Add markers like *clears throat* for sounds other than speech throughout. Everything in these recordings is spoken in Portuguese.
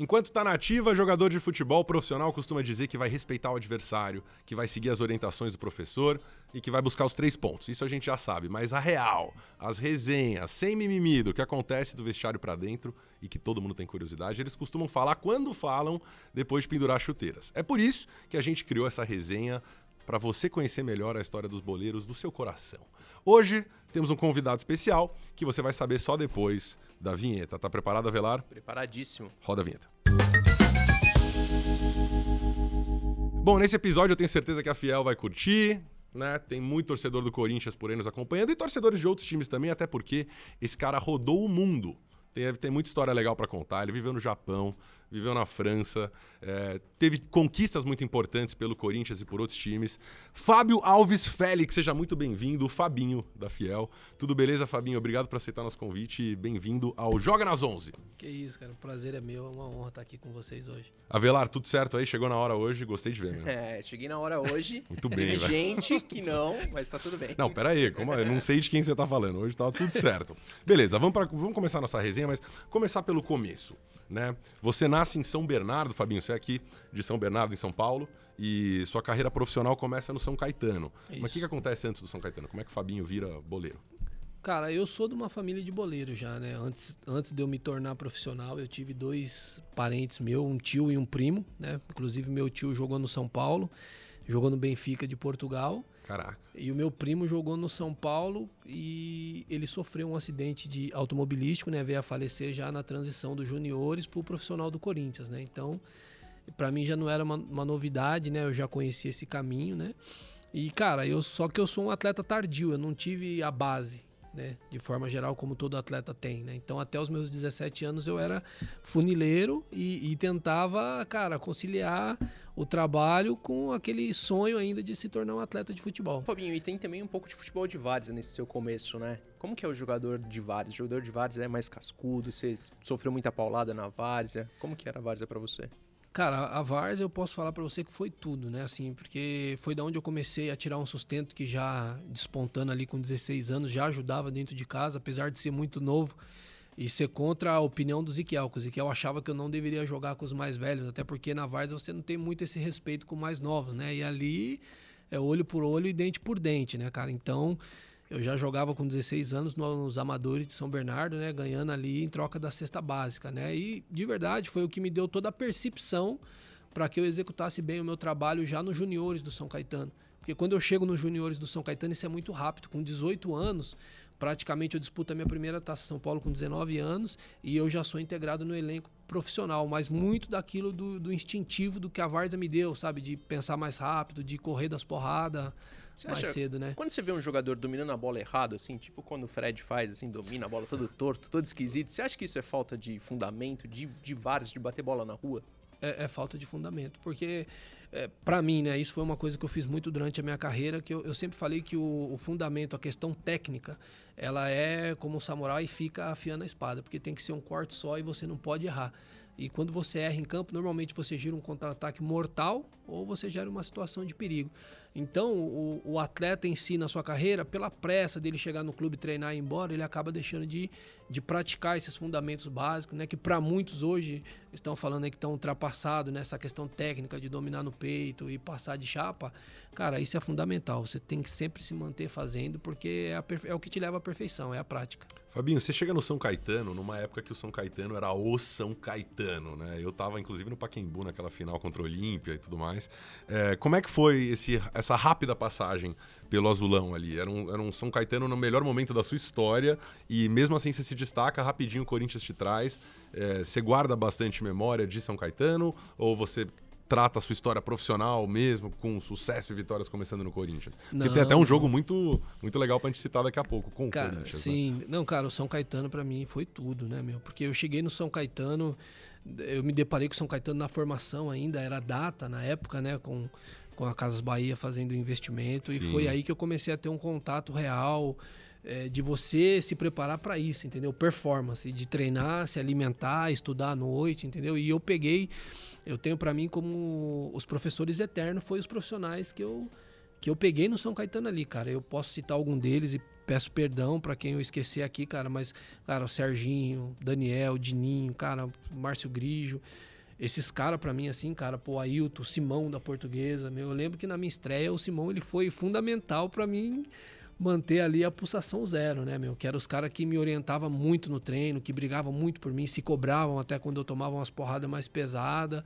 Enquanto tá na ativa, jogador de futebol profissional costuma dizer que vai respeitar o adversário, que vai seguir as orientações do professor e que vai buscar os três pontos. Isso a gente já sabe, mas a real, as resenhas, sem mimimi do que acontece do vestiário para dentro e que todo mundo tem curiosidade, eles costumam falar quando falam depois de pendurar chuteiras. É por isso que a gente criou essa resenha para você conhecer melhor a história dos boleiros do seu coração. Hoje temos um convidado especial que você vai saber só depois da vinheta. Tá preparado, Avelar? Preparadíssimo. Roda a vinheta. Bom, nesse episódio eu tenho certeza que a Fiel vai curtir. Né? Tem muito torcedor do Corinthians por aí nos acompanhando e torcedores de outros times também, até porque esse cara rodou o mundo. Tem, tem muita história legal para contar. Ele viveu no Japão, viveu na França, é, teve conquistas muito importantes pelo Corinthians e por outros times. Fábio Alves Félix, seja muito bem-vindo, o Fabinho da Fiel. Tudo beleza, Fabinho? Obrigado por aceitar nosso convite e bem-vindo ao Joga nas 11. Que isso, cara. O prazer é meu, é uma honra estar aqui com vocês hoje. Avelar, tudo certo aí? Chegou na hora hoje, gostei de ver, né? *laughs* É, cheguei na hora hoje. *laughs* Muito bem, velho. gente que não, mas tá tudo bem. Não, pera aí, como, eu não sei de quem você tá falando. Hoje tá tudo certo. Beleza, vamos, pra, vamos começar a nossa resenha, mas começar pelo começo né? Você nasce em São Bernardo, Fabinho, você é aqui de São Bernardo, em São Paulo, e sua carreira profissional começa no São Caetano. Isso. Mas o que, que acontece antes do São Caetano? Como é que o Fabinho vira boleiro? Cara, eu sou de uma família de boleiro já, né? Antes, antes de eu me tornar profissional, eu tive dois parentes meus, um tio e um primo, né? Inclusive, meu tio jogou no São Paulo, jogou no Benfica de Portugal. Caraca. E o meu primo jogou no São Paulo e ele sofreu um acidente de automobilístico, né? Veio a falecer já na transição dos juniores para o profissional do Corinthians, né? Então, para mim já não era uma, uma, novidade, né? Eu já conhecia esse caminho, né? E, cara, eu só que eu sou um atleta tardio, eu não tive a base né? De forma geral, como todo atleta tem, né? Então, até os meus 17 anos eu era funileiro e, e, tentava, cara, conciliar o trabalho com aquele sonho ainda de se tornar um atleta de futebol. Fabinho, e tem também um pouco de futebol de várzea nesse seu começo, né? Como que é o jogador de várzea? O jogador de várzea é mais cascudo? Você sofreu muita paulada na várzea? Como que era a várzea para você? Cara, a Vars eu posso falar para você que foi tudo, né? Assim, porque foi da onde eu comecei a tirar um sustento que já despontando ali com 16 anos já ajudava dentro de casa, apesar de ser muito novo e ser contra a opinião do Ziquiel. O Ziquiel achava que eu não deveria jogar com os mais velhos, até porque na Vars você não tem muito esse respeito com mais novos, né? E ali é olho por olho e dente por dente, né, cara? Então, eu já jogava com 16 anos nos amadores de São Bernardo, né? Ganhando ali em troca da cesta básica, né? E de verdade foi o que me deu toda a percepção para que eu executasse bem o meu trabalho já nos juniores do São Caetano. Porque quando eu chego nos juniores do São Caetano, isso é muito rápido. Com 18 anos, praticamente eu disputo a minha primeira Taça São Paulo com 19 anos e eu já sou integrado no elenco profissional, mas muito daquilo do, do instintivo do que a Várzea me deu, sabe? De pensar mais rápido, de correr das porradas mais cedo, né? Quando você vê um jogador dominando a bola errado, assim, tipo quando o Fred faz, assim, domina a bola todo torto, todo esquisito, você acha que isso é falta de fundamento, de, de vários, de bater bola na rua? É, é falta de fundamento, porque é, para mim, né, isso foi uma coisa que eu fiz muito durante a minha carreira, que eu, eu sempre falei que o, o, fundamento, a questão técnica, ela é como o samurai fica afiando a espada, porque tem que ser um corte só e você não pode errar. E quando você erra em campo, normalmente você gira um contra-ataque mortal ou você gera uma situação de perigo. Então, o, o, atleta em si, na sua carreira, pela pressa dele chegar no clube, treinar e ir embora, ele acaba deixando de, de praticar esses fundamentos básicos, né? Que para muitos hoje estão falando que estão ultrapassados nessa questão técnica de dominar no peito e passar de chapa. Cara, isso é fundamental. Você tem que sempre se manter fazendo, porque é, é o que te leva à perfeição, é a prática. Fabinho, você chega no São Caetano, numa época que o São Caetano era o São Caetano, né? Eu tava, inclusive, no Paquembu, naquela final contra o Olímpia e tudo mais. É, como é que foi esse, essa rápida passagem pelo azulão ali? Era um, era um São Caetano no melhor momento da sua história e mesmo assim você se destaca, rapidinho o Corinthians te traz. É, você guarda bastante memória de São Caetano ou você trata a sua história profissional mesmo, com sucesso e vitórias começando no Corinthians. Não. Porque tem até um jogo muito, muito legal pra gente citar daqui a pouco, com cara, o Corinthians. Né? Sim, né? não, cara, o São Caetano para mim foi tudo, né, meu? Porque eu cheguei no São Caetano, eu me deparei com o São Caetano na formação ainda, era data na época, né, com, com a Casas Bahia fazendo investimento, Sim. e foi aí que eu comecei a ter um contato real. É, de você se preparar para isso, entendeu? Performance, de treinar, se alimentar, estudar à noite, entendeu? E eu peguei eu tenho para mim como os professores eternos foi os profissionais que eu que eu peguei no São Caetano ali, cara. Eu posso citar algum deles e peço perdão para quem eu esquecer aqui, cara, mas, cara, o Serginho, Daniel, Dininho, cara, Márcio Grijo, esses caras para mim assim, cara, pô, Ailton, Simão da Portuguesa, meu, eu lembro que na minha estreia o Simão ele foi fundamental para mim manter ali a pulsação zero, né, meu? Que eram os caras que me orientavam muito no treino, que brigavam muito por mim, se cobravam até quando eu tomava umas porradas mais pesadas.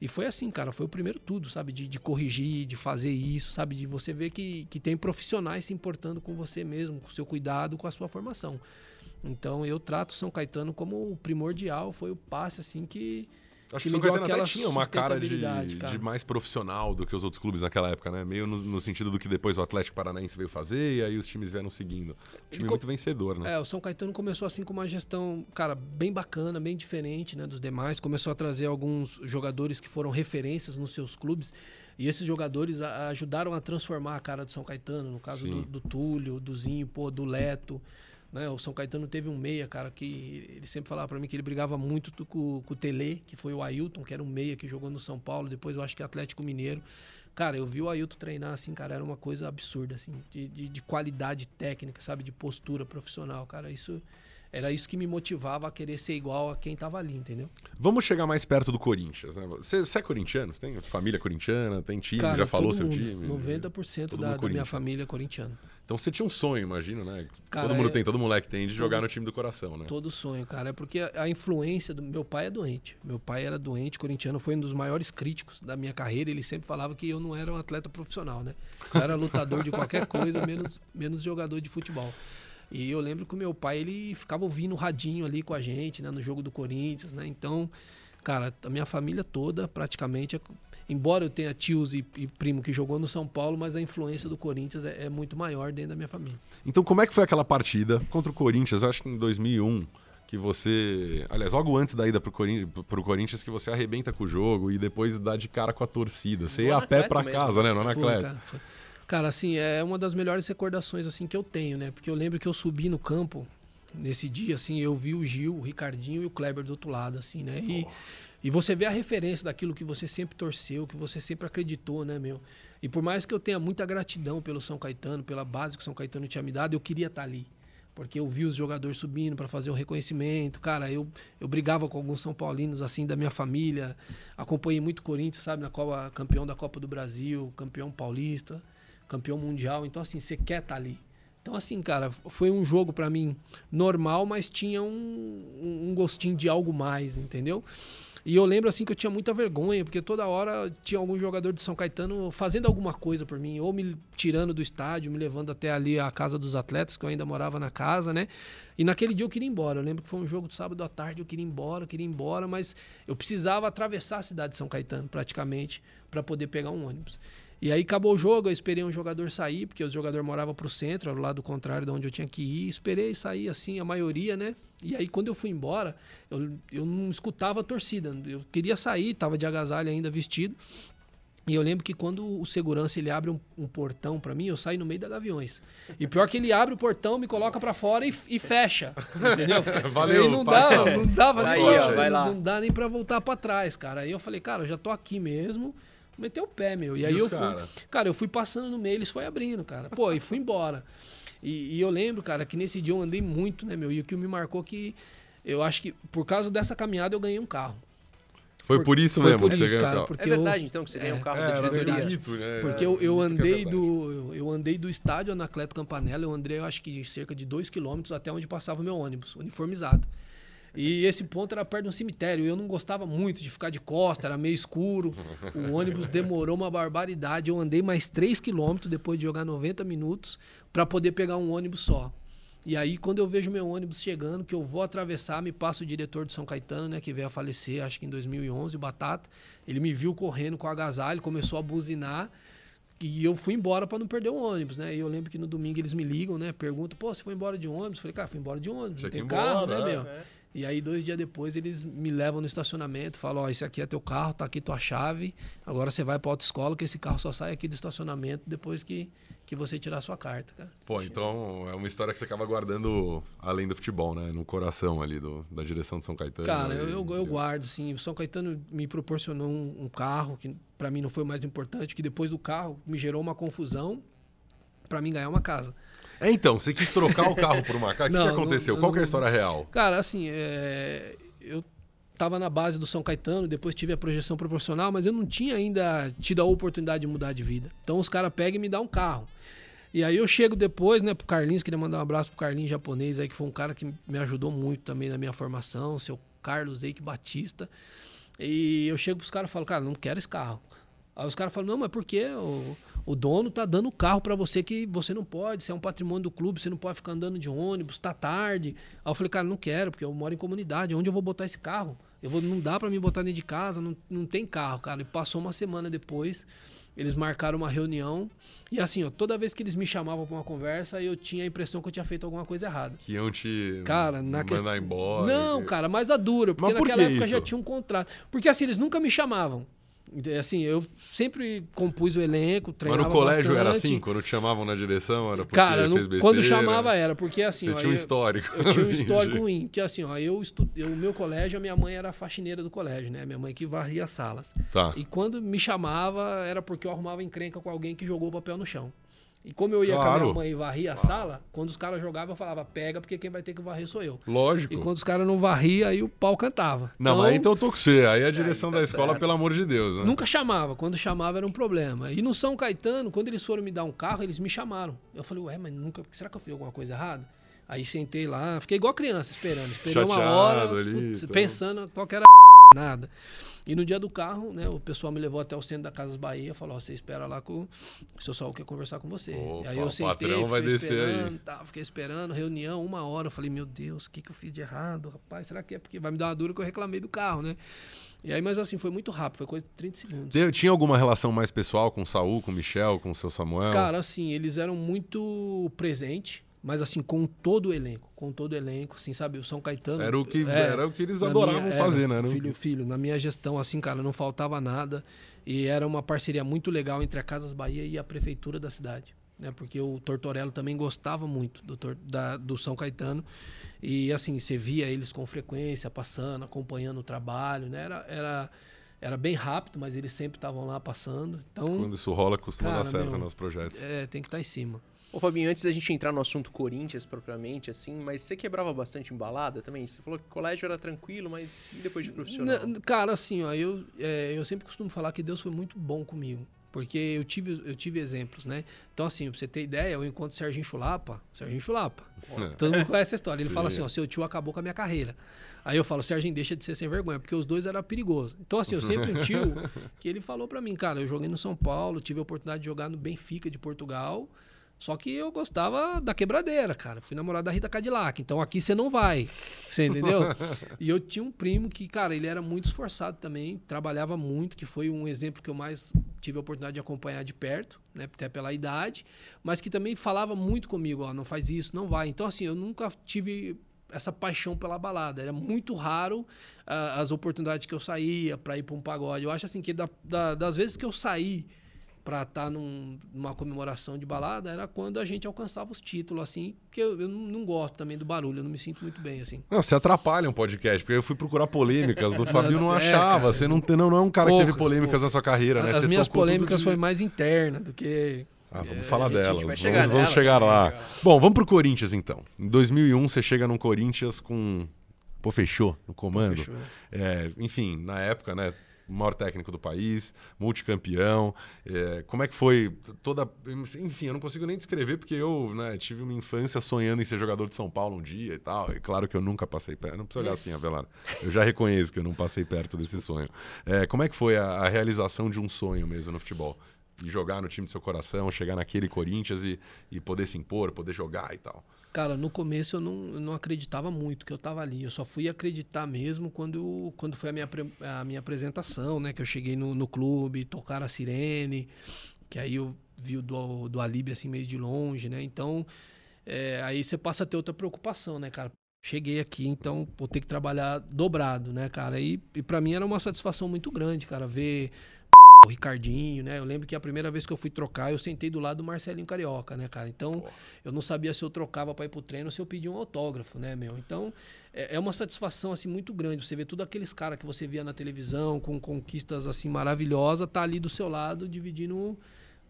E foi assim, cara, foi o primeiro tudo, sabe? De, de, corrigir, de fazer isso, sabe? De você ver que, que tem profissionais se importando com você mesmo, com o seu cuidado, com a sua formação. Então eu trato São Caetano como o primordial, foi o passe assim que Acho que, o São Caetano até tinha uma cara de, cara de, mais profissional do que os outros clubes naquela época, né? Meio no, no, sentido do que depois o Atlético Paranaense veio fazer e aí os times vieram seguindo. Um time muito vencedor, né? É, o São Caetano começou assim com uma gestão, cara, bem bacana, bem diferente né, dos demais. Começou a trazer alguns jogadores que foram referências nos seus clubes. E esses jogadores ajudaram a transformar a cara do São Caetano, no caso do, do, Túlio, do Zinho, pô, do Leto. Né? O São Caetano teve um meia, cara, que ele sempre falava para mim que ele brigava muito com, com o Tele, que foi o Ailton, que era um meia que jogou no São Paulo, depois eu acho que Atlético Mineiro. Cara, eu vi o Ailton treinar assim, cara, era uma coisa absurda, assim, de, de, de qualidade técnica, sabe? De postura profissional, cara. Isso era isso que me motivava a querer ser igual a quem estava ali, entendeu? Vamos chegar mais perto do Corinthians, né? Você, é corintiano? Tem família corintiana? Tem time? Cara, já falou seu time? 90% da, da minha família é corintiana. Então você tinha um sonho, imagino, né? Cara, todo mundo é... tem, todo moleque tem de todo, jogar no time do coração, né? Todo sonho, cara. É porque a, a, influência do meu pai é doente. Meu pai era doente, corintiano, foi um dos maiores críticos da minha carreira. Ele sempre falava que eu não era um atleta profissional, né? Eu era lutador de qualquer coisa, menos, menos jogador de futebol. E eu lembro que o meu pai, ele ficava ouvindo o radinho ali com a gente, né? No jogo do Corinthians, né? Então, cara, a minha família toda, praticamente, é, embora eu tenha tios e, e, primo que jogou no São Paulo, mas a influência do Corinthians é, é, muito maior dentro da minha família. Então, como é que foi aquela partida contra o Corinthians? Acho que em 2001 que você. Aliás, logo antes da ida pro, Corin... pro Corinthians, que você arrebenta com o jogo e depois dá de cara com a torcida. Você ia a pé para casa, né? No Anacleto. Cara, assim, é uma das melhores recordações assim que eu tenho, né? Porque eu lembro que eu subi no campo nesse dia, assim, eu vi o Gil, o Ricardinho e o Kleber do outro lado, assim, né? E, e você vê a referência daquilo que você sempre torceu, que você sempre acreditou, né, meu? E por mais que eu tenha muita gratidão pelo São Caetano, pela base que o São Caetano tinha me dado, eu queria estar ali. Porque eu vi os jogadores subindo para fazer o reconhecimento. Cara, eu, eu brigava com alguns São Paulinos, assim, da minha família. Acompanhei muito Corinthians, sabe? Na Copa, campeão da Copa do Brasil, campeão paulista campeão mundial. Então, assim, você quer estar tá ali. Então, assim, cara, foi um jogo para mim normal, mas tinha um, um gostinho de algo mais, entendeu? E eu lembro assim que eu tinha muita vergonha, porque toda hora tinha algum jogador de São Caetano fazendo alguma coisa por mim, ou me tirando do estádio, me levando até ali a casa dos atletas, que eu ainda morava na casa, né? E naquele dia eu queria ir embora. Eu lembro que foi um jogo de sábado à tarde, eu queria ir embora, eu queria ir embora, mas eu precisava atravessar a cidade de São Caetano, praticamente, para poder pegar um ônibus. E aí acabou o jogo, eu esperei um jogador sair, porque o jogador morava pro centro, ao lado contrário de onde eu tinha que ir. Esperei sair, assim, a maioria, né? E aí quando eu fui embora, eu, eu não escutava a torcida. Eu queria sair, tava de agasalho ainda vestido. E eu lembro que quando o segurança ele abre um, um portão para mim, eu saio no meio da Gaviões. E pior que ele abre o portão, me coloca para fora e, e, fecha. Entendeu? *laughs* Valeu, aí não dá, não dava nem, pra, não dá nem para voltar para trás, cara. Aí eu falei, cara, eu já tô aqui mesmo meteu o pé, meu. E, e aí eu fui. Cara? cara? eu fui passando no meio, eles foi abrindo, cara. Pô, e fui embora. E, e, eu lembro, cara, que nesse dia eu andei muito, né, meu? E o que me marcou que eu acho que por causa dessa caminhada eu ganhei um carro. Foi por, por isso foi mesmo por isso, cara, é verdade, então, que você ganhou um carro é, da diretoria. Bonito, né? Porque eu, eu andei do eu andei do estádio Anacleto Campanella, eu andei, eu acho que cerca de 2 quilômetros até onde passava o meu ônibus, uniformizado. E esse ponto era perto de um cemitério. Eu não gostava muito de ficar de costa, era meio escuro. O *laughs* ônibus demorou uma barbaridade. Eu andei mais 3 quilômetros depois de jogar 90 minutos para poder pegar um ônibus só. E aí, quando eu vejo meu ônibus chegando, que eu vou atravessar, me passa o diretor de São Caetano, né, que veio a falecer, acho que em 2011, o Batata. Ele me viu correndo com o agasalho, começou a buzinar. E eu fui embora para não perder o ônibus, né? E eu lembro que no domingo eles me ligam, né? Perguntam, pô, você foi embora de ônibus? Eu falei, cara, fui embora de ônibus, não tem carro, embora, né, meu? É. E aí, dois dias depois, eles me levam no estacionamento, falam: Ó, oh, esse aqui é teu carro, tá aqui tua chave. Agora você vai pra autoescola, que esse carro só sai aqui do estacionamento depois que, que você tirar a sua carta, cara. Pô, então é uma história que você acaba guardando além do futebol, né? No coração ali do, da direção de São Caetano. Cara, eu, eu, eu, guardo, sim. O São Caetano me proporcionou um, um carro que para mim não foi o mais importante, que depois do carro me gerou uma confusão para mim ganhar uma casa. É, então, você quis trocar o carro por uma casa. O que, *laughs* aconteceu? não- Qual que é a história real? Cara, assim, é, eu tava na base do São Caetano, depois tive a projeção pro profissional, mas eu não tinha ainda tido a oportunidade de mudar de vida. Então os caras pegam e me dão um carro. E aí eu chego depois, né, pro Carlinhos, queria mandar um abraço pro Carlinhos japonês aí, que foi um cara que me ajudou muito também na minha formação, seu Carlos Eike Batista. E eu chego pros caras e falo, cara, não quero esse carro. Aí os caras falam, não, mas por quê? O, o dono tá dando carro pra você que você não pode, você é um patrimônio do clube, você não pode ficar andando de ônibus, tá tarde. Aí eu falei, cara, não quero, porque eu moro em comunidade, onde eu vou botar esse carro? Eu vou, não dá pra me botar dentro de casa, não, não tem carro, cara. E passou uma semana depois, eles marcaram uma reunião, e assim, ó, toda vez que eles me chamavam pra uma conversa, eu tinha a impressão que eu tinha feito alguma coisa errada. Que iam te Cara, na mandar questão- embora? Não, que- cara, mais a dura, porque Mas por naquela que época já isso? tinha um contrato. Porque assim, eles nunca me chamavam. Ente- Assim, eu sempre compus o elenco, Mas treinava no colégio era bastante. assim? Quando te chamavam na direção, era porque Cara, no- besteira? quando chamava era, porque assim, Você ó, tinha um eu- histórico. eu tinha um *laughs* assim, histórico de- ruim. Que assim, ó, eu estudei, o meu colégio, a minha mãe era a faxineira do colégio, né? Minha mãe que varria as salas. Tá. E quando me chamava, era porque eu arrumava encrenca com alguém que jogou o papel no chão. E como eu ia com a Claro. minha mãe e varria a sala, quando os caras jogavam, eu falava, pega, porque quem vai ter que varrer sou eu. Lógico. E quando os caras não varriam, aí o pau cantava. Não, mas aí então eu tô com você. Aí a direção Aí tá da escola, certo. pelo amor de Deus, né? Nunca chamava. Quando chamava era um problema. E no São Caetano, quando eles foram me dar um carro, eles me chamaram. Eu falei, ué, mas nunca. Será que eu fiz alguma coisa errada? Aí sentei lá, fiquei igual criança esperando. Esperei uma hora, ali, putz, então. pensando qual que era nada. E no dia do carro, né, o pessoal me levou até o centro da Casas Bahia, falou, ó, você espera lá que o, seu Saul quer conversar com você. Opa, aí eu o sentei, patrão vai fiquei descer aí. esperando, tá, fiquei esperando, reunião, uma hora, eu falei, meu Deus, o que, que eu fiz de errado, rapaz, será que é porque vai me dar uma dura que eu reclamei do carro, né? E aí, mas assim, foi muito rápido, foi coisa de 30 segundos. Tem- Tinha alguma relação mais pessoal com o Saul, com o Michel, com o seu Samuel? Cara, assim, eles eram muito presentes, mas assim, com todo o elenco. Com todo o elenco, assim, sabe? O São Caetano. era, o que, é, era o que eles adoravam minha- fazer, era, né? Era o- Filho, filho, na minha gestão, assim, cara, não faltava nada. E era uma parceria muito legal entre a Casas Bahia e a prefeitura da cidade. Né? Porque o Tortorello também gostava muito do, da- do São Caetano. E assim, você via eles com frequência, passando, acompanhando o trabalho, né? Era, era, era bem rápido, mas eles sempre estavam lá passando. Então, Quando isso rola, costuma Cara, dar certo meu, nos projetos. é, tem que estar em cima. Ô, Fabinho, antes da gente entrar no assunto Corinthians propriamente, assim, mas você quebrava bastante embalada também? Você falou que colégio era tranquilo, mas e depois de profissional? Na- cara, assim, ó, eu, é, eu sempre costumo falar que Deus foi muito bom comigo. Porque eu tive, eu tive exemplos, né? Então, assim, pra você ter ideia, eu encontro o Serginho Chulapa. Serginho Chulapa. É. Todo mundo conhece essa história. Ele Sim. fala assim, ó, seu tio acabou com a minha carreira. Aí eu falo, Serginho, deixa de ser sem vergonha, porque os dois eram perigosos. Então, assim, eu sempre um tio *laughs* que ele falou pra mim, cara, eu joguei no São Paulo, tive a oportunidade de jogar no Benfica de Portugal. Só que eu gostava da quebradeira, cara. Fui namorado da Rita Cadillac. Então aqui você não vai. Você entendeu? *laughs* e eu tinha um primo que, cara, ele era muito esforçado também, trabalhava muito, que foi um exemplo que eu mais tive a oportunidade de acompanhar de perto, né? Até pela idade, mas que também falava muito comigo, ó, não faz isso, não vai. Então, assim, eu nunca tive essa paixão pela balada. Era muito raro ah, as oportunidades que eu saía para ir para um pagode. Eu acho assim que da- da- das vezes que eu saí para estar numa comemoração de balada era quando a gente alcançava os títulos, assim, porque eu, eu não, gosto também do barulho, eu não me sinto muito bem, assim. Não, você atrapalha um podcast, porque eu fui procurar polêmicas do *laughs* Fabio, não É, achava. cara. Você não, não, não é um cara que teve Poucas, polêmicas poucas. na sua carreira, né? As Você minhas polêmicas foi mais interna do que... Ah, vamos É, falar gente delas. Vamos, chegar vamos nela, chegar lá. chegar. Bom, vamos pro Corinthians então. Em 2001 você chega num Corinthians com Pô, fechou no comando. Fechou. É, enfim, na época, né? Maior técnico do país, multicampeão. É, como é que foi toda. Enfim, eu não consigo nem descrever, porque eu né, tive uma infância sonhando em ser jogador de São Paulo um dia e tal. E claro que eu nunca passei perto. Não precisa olhar assim, Avelar. Eu já reconheço que eu não passei perto desse sonho. É, como é que foi a, a realização de um sonho mesmo no futebol? De jogar no time do seu coração, chegar naquele Corinthians e, e poder se impor, poder jogar e tal. Cara, no começo eu não, eu não acreditava muito que eu estava ali. Eu só fui acreditar mesmo quando, quando foi a minha, a minha apresentação, né? Que eu cheguei no, no clube, tocaram a sirene, que aí eu vi o do, do Alibi assim meio de longe, né? Então, é, aí você passa a ter outra preocupação, né, cara? Cheguei aqui, então vou ter que trabalhar dobrado, né, cara? E, e para mim era uma satisfação muito grande, cara, ver o Ricardinho, né? Eu lembro que a primeira vez que eu fui trocar, eu sentei do lado do Marcelinho Carioca, né, cara? Então, eu não sabia se eu trocava para ir pro treino ou se eu pedia um autógrafo, né, meu? Então, é, é uma satisfação, assim, muito grande. Você vê todos aqueles caras que você via na televisão, com conquistas, assim, maravilhosas, tá ali do seu lado, dividindo o,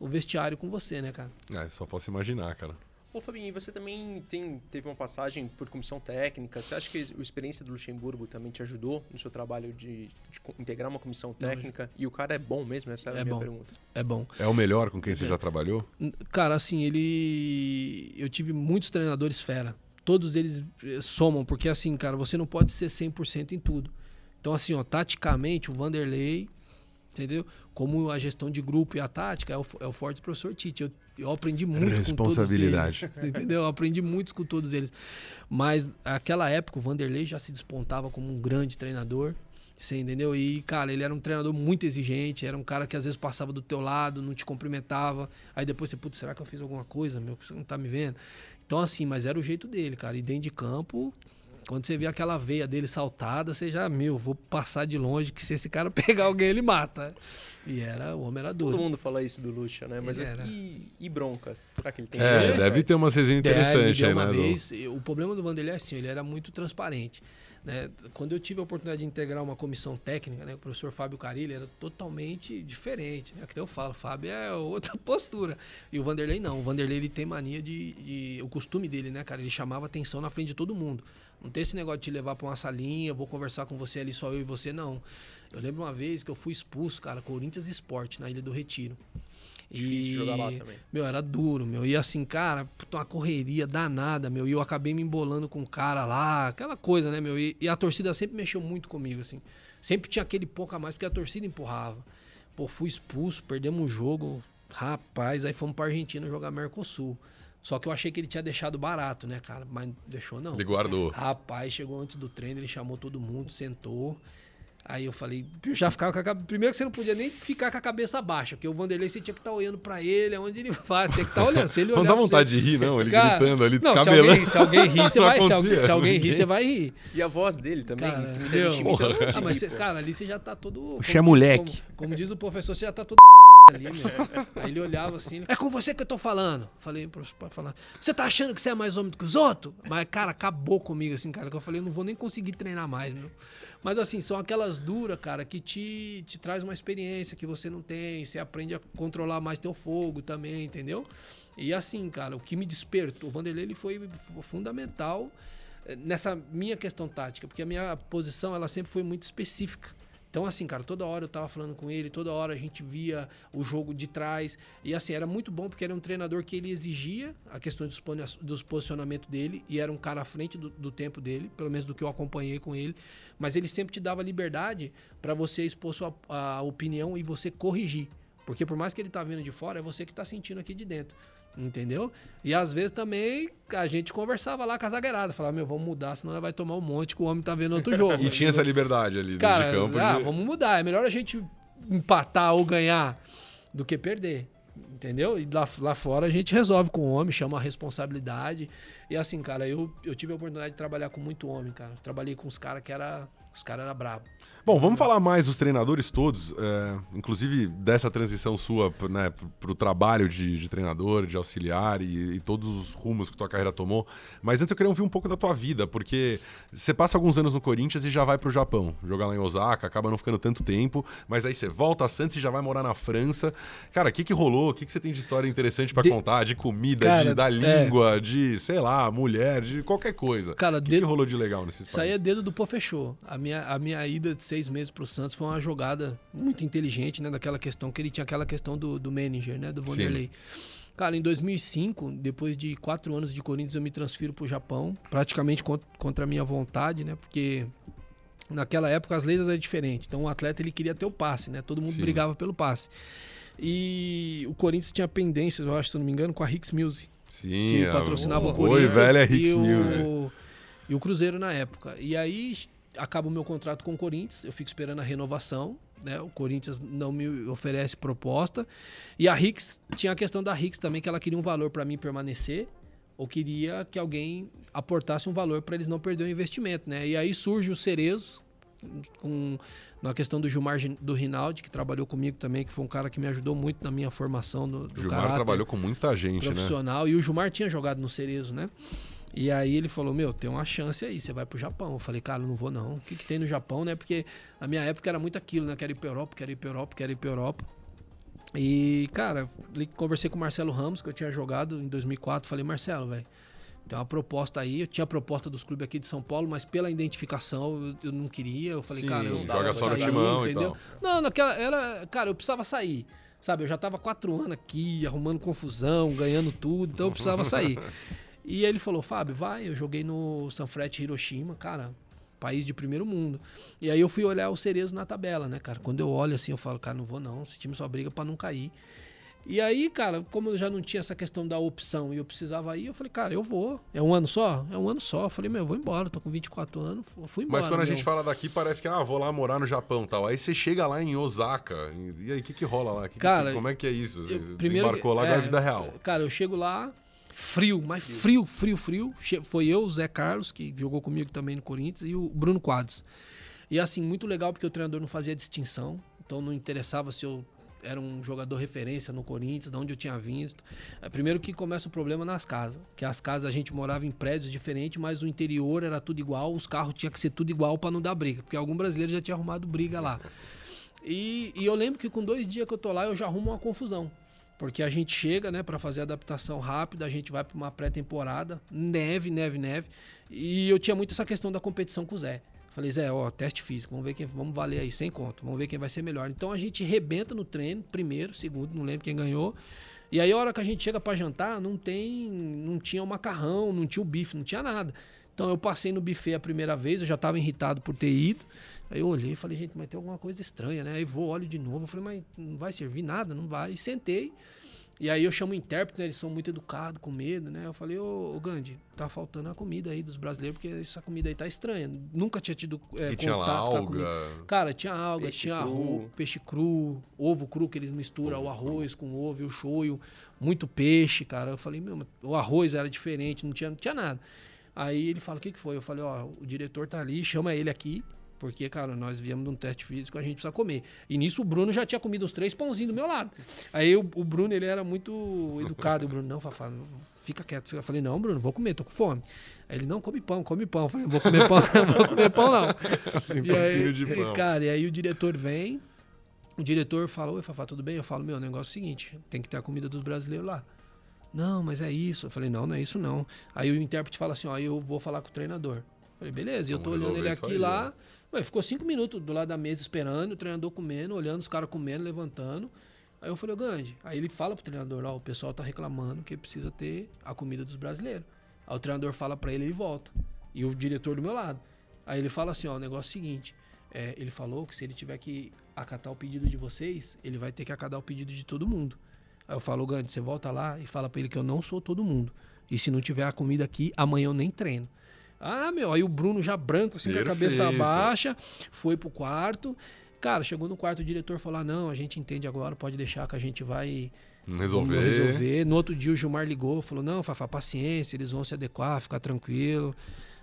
o vestiário com você, né, cara? É, só posso imaginar, cara. Ô Fabinho, você também tem, teve uma passagem por comissão técnica. Você acha que a experiência do Luxemburgo também te ajudou no seu trabalho de, de integrar uma comissão técnica? Não, e o cara é bom mesmo? Essa é a minha bom. pergunta. É bom. É o melhor com quem você é. já trabalhou? Cara, assim, ele. Eu tive muitos treinadores fera. Todos eles eh, somam, porque assim, cara, você não pode ser 100% em tudo. Então, assim, ó, taticamente, o Vanderlei, entendeu? Como a gestão de grupo e a tática, é o, é o forte professor Tite. Eu, eu aprendi muito Responsabilidade. com todos eles. *laughs* Entendeu? Eu aprendi muito com todos eles. Mas naquela época o Vanderlei já se despontava como um grande treinador. Você entendeu? E, cara, ele era um treinador muito exigente, era um cara que às vezes passava do teu lado, não te cumprimentava. Aí depois você, putz, será que eu fiz alguma coisa, meu? Você não tá me vendo? Então, assim, mas era o jeito dele, cara. E dentro de campo, quando você vê aquela veia dele saltada, você já, meu, vou passar de longe, que se esse cara *laughs* pegar alguém, ele mata. E era, o homem era duro. Todo mundo fala isso do Lucha, né? Mas é, e, e, broncas? Será que ele tem? É, deve ter uma resenha interessante aí, uma né? Vez, do... O problema do Vanderlei é assim, ele era muito transparente. Né? Quando eu tive a oportunidade de integrar uma comissão técnica, né? o professor Fábio Carilli era totalmente diferente. Né? Até eu falo, Fábio é outra *laughs* postura. E o Vanderlei não. O Vanderlei ele tem mania de, de, O costume dele, né, cara? Ele chamava atenção na frente de todo mundo. Não tem esse negócio de te levar para uma salinha, vou conversar com você ali, só eu e você, não. Eu lembro uma vez que eu fui expulso, cara, Corinthians Esporte, na Ilha do Retiro. E, jogar lá também. Meu, era duro, meu. E assim, cara, uma correria danada, meu. E eu acabei me embolando com o cara lá, aquela coisa, né, meu? E, e, a torcida sempre mexeu muito comigo, assim. Sempre tinha aquele pouco a mais, porque a torcida empurrava. Pô, fui expulso, perdemos um jogo. Rapaz, aí fomos pra Argentina jogar Mercosul. Só que eu achei que ele tinha deixado barato, né, cara? Mas deixou não. Ele guardou. Rapaz, chegou antes do treino, ele chamou todo mundo, sentou. Aí eu falei, eu já ficava com a cabeça. Primeiro que você não podia nem ficar com a cabeça baixa, porque o Vanderlei você tinha que estar tá olhando para ele, aonde ele *laughs* faz, tem que estar tá olhando. Se ele *laughs* não dá vontade você... de rir, não, ele cara, gritando ali, não, se alguém, se alguém rir, *laughs* você vai. Se alguém, se alguém rir, você vai rir. E a voz dele também. Cara, entendeu? Ah, mas você, cara, ali você já tá todo. Você é moleque. Como, como diz o professor, você já tá todo ali, meu. Aí ele olhava assim, é com você que eu tô falando. Falei pro falar, você tá achando que você é mais homem do que os outros? Mas, cara, acabou comigo, assim, cara, que eu falei, eu não vou nem conseguir treinar mais, meu. Mas, assim, são aquelas duras, cara, que te, te traz uma experiência que você não tem, você aprende a controlar mais teu fogo também, entendeu? E assim, cara, o que me despertou, o Vanderlei ele foi fundamental eh, nessa minha questão tática, porque a minha posição ela sempre foi muito específica. Então, assim, cara, toda hora eu tava falando com ele, toda hora a gente via o jogo de trás. E, assim, era muito bom porque era um treinador que ele exigia a questão dos posicionamento dele e era um cara à frente do, do tempo dele, pelo menos do que eu acompanhei com ele. Mas ele sempre te dava liberdade para você expor sua a opinião e você corrigir. Porque por mais que ele tá vindo de fora, é você que tá sentindo aqui de dentro. Entendeu? E às vezes também a gente conversava lá com a zagueirada, falava, meu, vamos mudar, senão ela vai tomar um monte que o homem tá vendo outro jogo. *laughs* e tinha essa liberdade ali Cara, de campo. Ah, de... vamos mudar. É melhor a gente empatar ou ganhar do que perder. Entendeu? E lá, lá fora a gente resolve com o homem, chama a responsabilidade. E assim, cara, eu, eu tive a oportunidade de trabalhar com muito homem, cara. Trabalhei com os caras que era. Os caras eram bravos. Bom, vamos falar mais dos treinadores todos, é, inclusive dessa transição sua né, para o trabalho de, de, treinador, de auxiliar e, e, todos os rumos que tua carreira tomou. Mas antes eu queria ouvir um pouco da tua vida, porque você passa alguns anos no Corinthians e já vai para o Japão, jogar lá em Osaka, acaba não ficando tanto tempo, mas aí você volta a Santos e já vai morar na França. Cara, o que, que rolou? O que, que você tem de história interessante para de... contar? De comida, Cara, de, da é. língua, é... de, sei lá, mulher, de qualquer coisa. Cara, o que, dedo... que rolou de legal nesses países? Isso aí é dedo do pô fechou. A minha, a minha ida de seis meses para o Santos foi uma jogada muito inteligente, né? Daquela questão que ele tinha aquela questão do, do manager, né? Do Vanderlei. Cara, em 2005, depois de quatro anos de Corinthians, eu me transfiro para o Japão, praticamente contra a minha vontade, né? Porque naquela época as leis eram diferentes. Então o atleta ele queria ter o passe, né? Todo mundo Sim. brigava pelo passe. E o Corinthians tinha pendências, eu acho, se não me engano, com a Hicks Music. Sim, que é, patrocinava o, o Corinthians. Oi, Hicks e Music. O, e o Cruzeiro na época. E aí acaba o meu contrato com o Corinthians, eu fico esperando a renovação. Né? O Corinthians não me oferece proposta. E a Rix, tinha a questão da Rix também, que ela queria um valor para mim permanecer, ou queria que alguém aportasse um valor para eles não perder o investimento. Né? E aí surge o Cerezo, com na questão do Gilmar do Rinaldi, que trabalhou comigo também, que foi um cara que me ajudou muito na minha formação do, do Gilmar trabalhou com muita gente, né? profissional. Né? E o Gilmar tinha jogado no Cerezo, né? E aí ele falou, meu, tem uma chance aí, você vai pro Japão. Eu falei, cara, não vou não. O que, que tem no Japão, né? Porque na minha época era muito aquilo, né? Quero ir pra Europa, quero ir pra Europa, quero ir pra Europa. E, cara, conversei com o Marcelo Ramos, que eu tinha jogado em 2004. Falei, Marcelo, velho, tem uma proposta aí. Eu tinha a proposta dos clubes aqui de São Paulo, mas pela identificação eu, eu não queria. Eu falei, Sim, cara, eu joga só no timão entendeu? Não, naquela era, cara, eu precisava sair. Sabe, eu já tava quatro anos aqui, arrumando confusão, ganhando tudo, então eu precisava sair. *laughs* e ele falou, Fábio, vai, eu joguei no Sanfrecce Hiroshima, cara, país de primeiro mundo. E aí eu fui olhar o Cerezo na tabela, né, cara? Quando eu olho assim, eu falo, cara, não vou não, esse time só briga para não cair. E aí, cara, como eu já não tinha essa questão da opção e eu precisava ir, eu falei, cara, eu vou. É um ano só? É um ano só. Eu falei, meu, eu vou embora, tô com 24 anos, fui embora. Mas quando meu. a gente fala daqui, parece que, ah, vou lá morar no Japão tal. Aí você chega lá em Osaka, e aí o que, que rola lá? Que, cara, que, como é que é isso? Você eu, primeiro, embarcou lá é, na vida real. Cara, eu chego lá, frio, mas frio, frio, frio. Foi eu, o Zé Carlos, que jogou comigo também no Corinthians, e o Bruno Quadros. E assim, muito legal porque o treinador não fazia distinção. Então não interessava se eu era um jogador referência no Corinthians, de onde eu tinha visto. É, primeiro que começa o problema nas casas, que as casas a gente morava em prédios diferentes, mas o interior era tudo igual, os carros tinha que ser tudo igual para não dar briga, porque algum brasileiro já tinha arrumado briga lá. E, e eu lembro que com dois dias que eu tô lá, eu já arrumo uma confusão. Porque a gente chega, né, para fazer a adaptação rápida, a gente vai para uma pré-temporada, neve, neve, neve. E eu tinha muito essa questão da competição com o Zé. Falei, Zé, ó, teste físico, vamos ver quem. Vamos valer aí, sem conto. Vamos ver quem vai ser melhor. Então a gente rebenta no treino, primeiro, segundo, não lembro quem ganhou. E aí a hora que a gente chega para jantar, não tem. Não tinha o macarrão, não tinha o bife, não tinha nada. Então eu passei no buffet a primeira vez, eu já estava irritado por ter ido. Aí eu olhei e falei, gente, mas tem alguma coisa estranha, né? Aí vou, olho de novo. Eu falei, mas não vai servir nada, não vai. E sentei. E aí eu chamo o intérprete, né? Eles são muito educados, com medo, né? Eu falei, ô, ô Gandhi, tá faltando a comida aí dos brasileiros, porque essa comida aí tá estranha. Nunca tinha tido é, tinha lá alga. Cara, tinha alga, peixe tinha cru. arroz, peixe cru, ovo cru que eles misturam ovo o arroz cru. com o ovo e o shoyu, muito peixe, cara. Eu falei, meu, o arroz era diferente, não tinha, não tinha nada. Aí ele fala, o que, que foi? Eu falei, ó, o diretor tá ali, chama ele aqui, porque, cara, nós viemos de um teste físico, a gente precisa comer. E nisso o Bruno já tinha comido os três pãozinhos do meu lado. Aí o, o Bruno, ele era muito educado. o Bruno, não, Fafá, fica quieto. Eu falei, não, Bruno, vou comer, tô com fome. Aí ele, não, come pão, come pão. Eu falei, vou comer pão, *laughs* não vou comer pão, não. Assim, e aí, de pão. Cara, e aí o diretor vem, o diretor fala, oi, Fafá, tudo bem? Eu falo, meu, o negócio é o seguinte, tem que ter a comida dos brasileiros lá. Não, mas é isso. Eu falei, não, não é isso não. Aí o intérprete fala assim, ó, eu vou falar com o treinador. Eu falei, beleza, e eu tô olhando ele aqui aí, lá... Né? Ué, ficou cinco minutos do lado da mesa esperando, o treinador comendo, olhando os caras comendo, levantando. Aí eu falei, Gandhi, aí ele fala pro treinador, ó, o pessoal tá reclamando que precisa ter a comida dos brasileiros. Aí o treinador fala para ele, ele volta. E o diretor do meu lado. Aí ele fala assim, ó, o negócio é o seguinte, é, ele falou que se ele tiver que acatar o pedido de vocês, ele vai ter que acatar o pedido de todo mundo. Aí eu falo, Gandhi, você volta lá e fala para ele que eu não sou todo mundo. E se não tiver a comida aqui, amanhã eu nem treino. Ah, meu, aí o Bruno já branco, assim, Perfeito. com a cabeça baixa, foi pro quarto. Cara, chegou no quarto, o diretor falou: ah, não, a gente entende agora, pode deixar que a gente vai resolver. resolver. No outro dia o Gilmar ligou, falou: não, Fafá, paciência, eles vão se adequar, ficar tranquilo.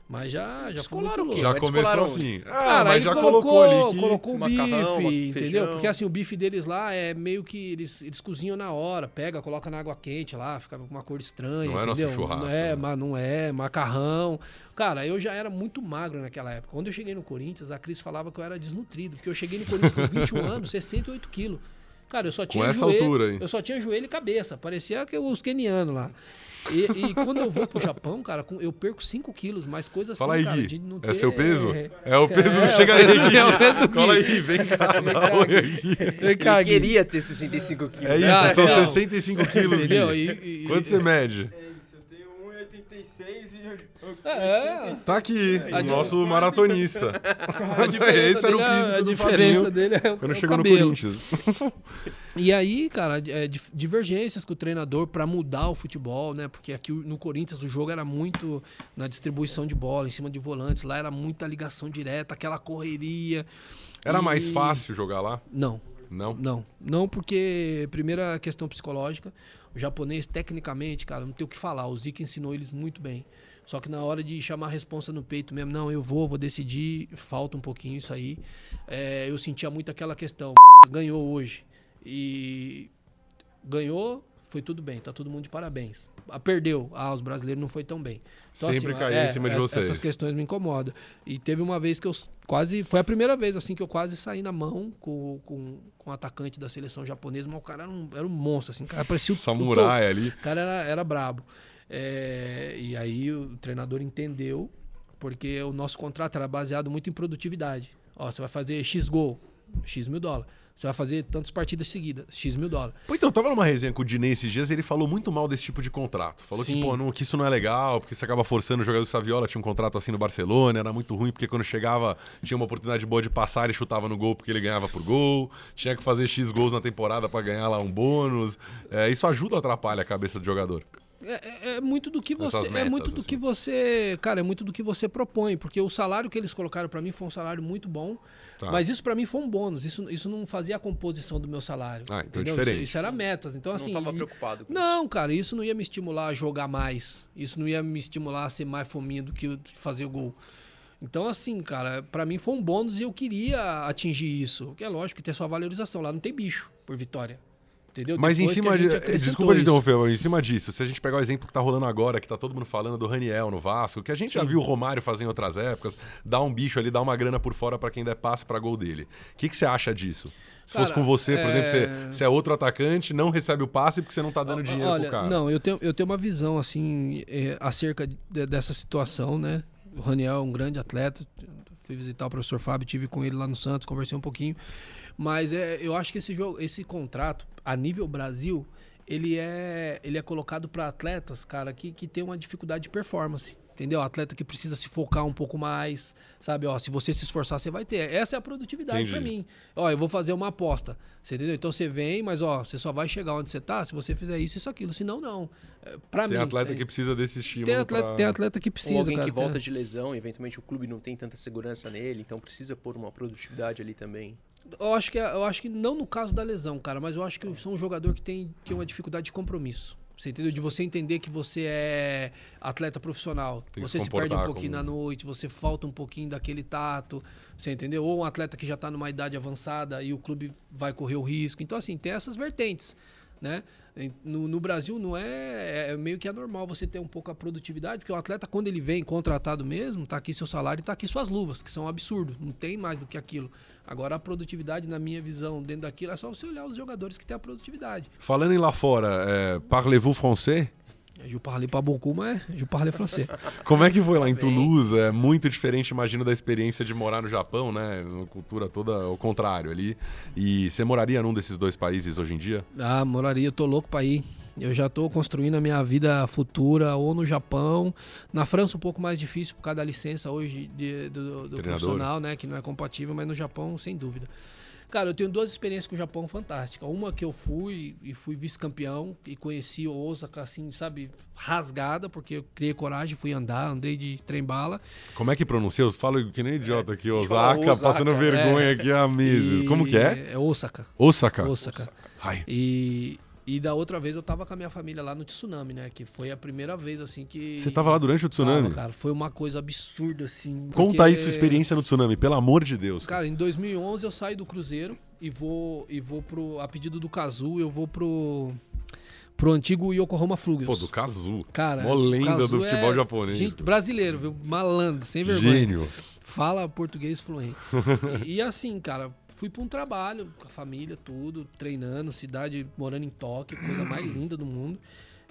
Mas já, já muito louco. Já começou assim. Ah, Cara, mas já colocou, colocou ali que... colocou o macarrão, bife, entendeu? Porque assim, o bife deles lá é meio que eles, eles cozinham na hora, pega, coloca na água quente lá, fica com uma cor estranha, não entendeu? É nosso churrasco, não é, né? mas não é, macarrão. Cara, eu já era muito magro naquela época. Quando eu cheguei no Corinthians, a Cris falava que eu era desnutrido, porque eu cheguei no Corinthians com 21 *laughs* anos, 68 quilos. Cara, eu só tinha com essa joelho, altura aí. eu só tinha joelho e cabeça, parecia que os kenianos lá. E, e, quando eu vou pro Japão, cara, eu perco 5 quilos, mais coisas assim, Fala aí, cara, Gui. é seu peso? É, é o peso. É, chega aí, Gui. É o peso do Gui. Cola aí, vem cá. Vem cá, Gui. Vem cá, Gui. queria ter 65 quilos. É isso, ah, são não. 65 quilos, Entendeu? Gui. E, e, Quanto você mede? É isso, eu tenho 1,86 e... É, tá aqui, o nosso maratonista. *laughs* Esse era o físico a diferença dele é o Quando chegou no Corinthians. *laughs* E aí, cara, é, divergências com o treinador para mudar o futebol, né? Porque aqui no Corinthians o jogo era muito na distribuição de bola, em cima de volantes. Lá era muita ligação direta, aquela correria. Era e... mais fácil jogar lá? Não. Não? Não. Não, porque, primeira questão psicológica, o japonês, tecnicamente, cara, não tem o que falar. O Zika ensinou eles muito bem. Só que na hora de chamar a responsa no peito mesmo, não, eu vou, vou decidir, falta um pouquinho isso aí. É, eu sentia muito aquela questão, ganhou hoje e ganhou, foi tudo bem, tá todo mundo de parabéns. Ah, perdeu. Ah, os brasileiros não foi tão bem. Então, Sempre assim, caía em cima de vocês. Essas questões me incomodam. E teve uma vez que eu quase. Foi a primeira vez assim que eu quase saí na mão com, com, com o atacante da seleção japonesa, mas o cara era um, era um monstro, assim. O cara parecia o, o Samurai ali. o cara era, era brabo. É, e aí o treinador entendeu, porque o nosso contrato era baseado muito em produtividade. Ó, você vai fazer X gol, X mil dólares. Você vai fazer tantas partidas seguidas, X mil dólares. Pô, então, eu tava numa resenha com o Dinei esses dias e ele falou muito mal desse tipo de contrato. Falou que, pô, não, que isso não é legal, porque você acaba forçando o jogador do Saviola, tinha um contrato assim no Barcelona, era muito ruim, porque quando chegava tinha uma oportunidade boa de passar, ele chutava no gol porque ele ganhava por gol, tinha que fazer X gols na temporada pra ganhar lá um bônus. É, isso ajuda ou atrapalha a cabeça do jogador? É, é- é muito do que você, é metas, muito do assim. que você, cara, é muito do que você propõe, porque o salário que eles colocaram pra mim foi um salário muito bom, Tá. mas isso pra mim foi um bônus. Isso, isso não fazia a composição do meu salário. Ah, então é entendeu? diferente. Isso, isso era metas. Então assim, não tava e- preocupado com Não, cara, isso não ia me estimular a jogar mais. Isso não ia me estimular a ser mais fominha do que fazer o gol. Então, assim, cara, pra mim foi um bônus e eu queria atingir isso. Que é lógico que tem sua valorização. Lá não tem bicho por vitória. Entendeu? Mas em Depois que cima de. Desculpa isso. interromper, mas em cima disso, se a gente pegar o exemplo que tá rolando agora, que tá todo mundo falando do Raniel no Vasco, que a gente já Sim. viu o Romário fazer em outras épocas, dar um bicho ali, dar uma grana por fora pra quem der passe pra gol dele. O que, que você acha disso? Se Cara, fosse com você, por é- exemplo, você, você é outro atacante, não recebe o passe porque você não tá dando dinheiro Olha, pro cara. não, eu tenho, eu tenho uma visão, assim, é, acerca de- dessa situação, né? O Raniel é um grande atleta. Fui visitar o professor Fábio, tive com ele lá no Santos, conversei um pouquinho. Mas é, eu acho que esse jogo, esse contrato, a nível Brasil, ele é, ele é colocado para atletas, cara, que, que tem uma dificuldade de performance. Entendeu? Atleta que precisa se focar um pouco mais, sabe? Ó, se você se esforçar, você vai ter. Essa é a produtividade para mim. Ó, eu vou fazer uma aposta. Você entendeu? Então você vem, mas ó, você só vai chegar onde você tá se você fizer isso e isso aquilo. Senão, não. É, Pra Tem mim. atleta tem, que precisa desse estímulo. tem atleta, pra- tem atleta que precisa. Ou alguém cara, que volta tem- de lesão, eventualmente o clube não tem tanta segurança nele, então precisa pôr uma produtividade ali também. Eu acho que é- eu acho que não no caso da lesão, cara, mas eu acho que eu sou um jogador que tem, tem uma dificuldade de compromisso. Você entendeu? De você entender que você é atleta profissional. Você se se perde um pouquinho como- na noite, você falta um pouquinho daquele tato. Você entendeu? Ou um atleta que já está numa idade avançada e o clube vai correr o risco. Então, assim, tem essas vertentes. Né? No, no Brasil não é, é meio que é normal você ter um pouco a produtividade, porque o atleta, quando ele vem contratado mesmo, tá aqui seu salário e tá aqui suas luvas, que são um absurdo. Não tem mais do que aquilo. Agora a produtividade, na minha visão, dentro daquilo, é só você olhar os jogadores que têm a produtividade. Falando em lá fora, é, parlez-vous français? Je parle pas beaucoup, mas je parle français. Como é que foi lá em Bem. Toulouse? É muito diferente, imagino, da experiência de morar no Japão, né? Uma cultura toda ao contrário ali. E você moraria num desses dois países hoje em dia? Ah, moraria, eu tô louco pra ir. Eu já tô construindo a minha vida futura ou no Japão. Na França um pouco mais difícil por causa da licença hoje de- do, do profissional, né? Que não é compatível, mas no Japão, sem dúvida. Cara, eu tenho duas experiências com o Japão fantásticas. Uma que eu fui e fui vice-campeão e conheci Osaka, assim, sabe, rasgada, porque eu criei coragem, fui andar, andei de trem-bala. Como é que pronuncia? Eu falo que nem idiota aqui, gente fala Osaka, Osaka, passando vergonha aqui há meses. E- Como que é? É Osaka. Osaka. Osaka. Ai. E, e da outra vez eu tava com a minha família lá no tsunami, né? Que foi a primeira vez, assim, que... Você tava lá durante o tsunami? Tava, cara. Foi uma coisa absurda, assim. Conta porque- aí sua experiência no tsunami, pelo amor de Deus. Cara, em 2011 eu saio do Cruzeiro e vou, e vou pro... A pedido do Kazu, eu vou pro... Pro antigo Yokohama Flugels. Pô, do Kazu. Cara, Mó lenda do futebol é japonês. Gente, brasileiro, viu? Malandro, sem vergonha. Gênio. Fala português fluente. *laughs* e, e assim, cara, fui pra um trabalho com a família, tudo, treinando, cidade, morando em Tóquio, coisa mais *clears throat* linda do mundo.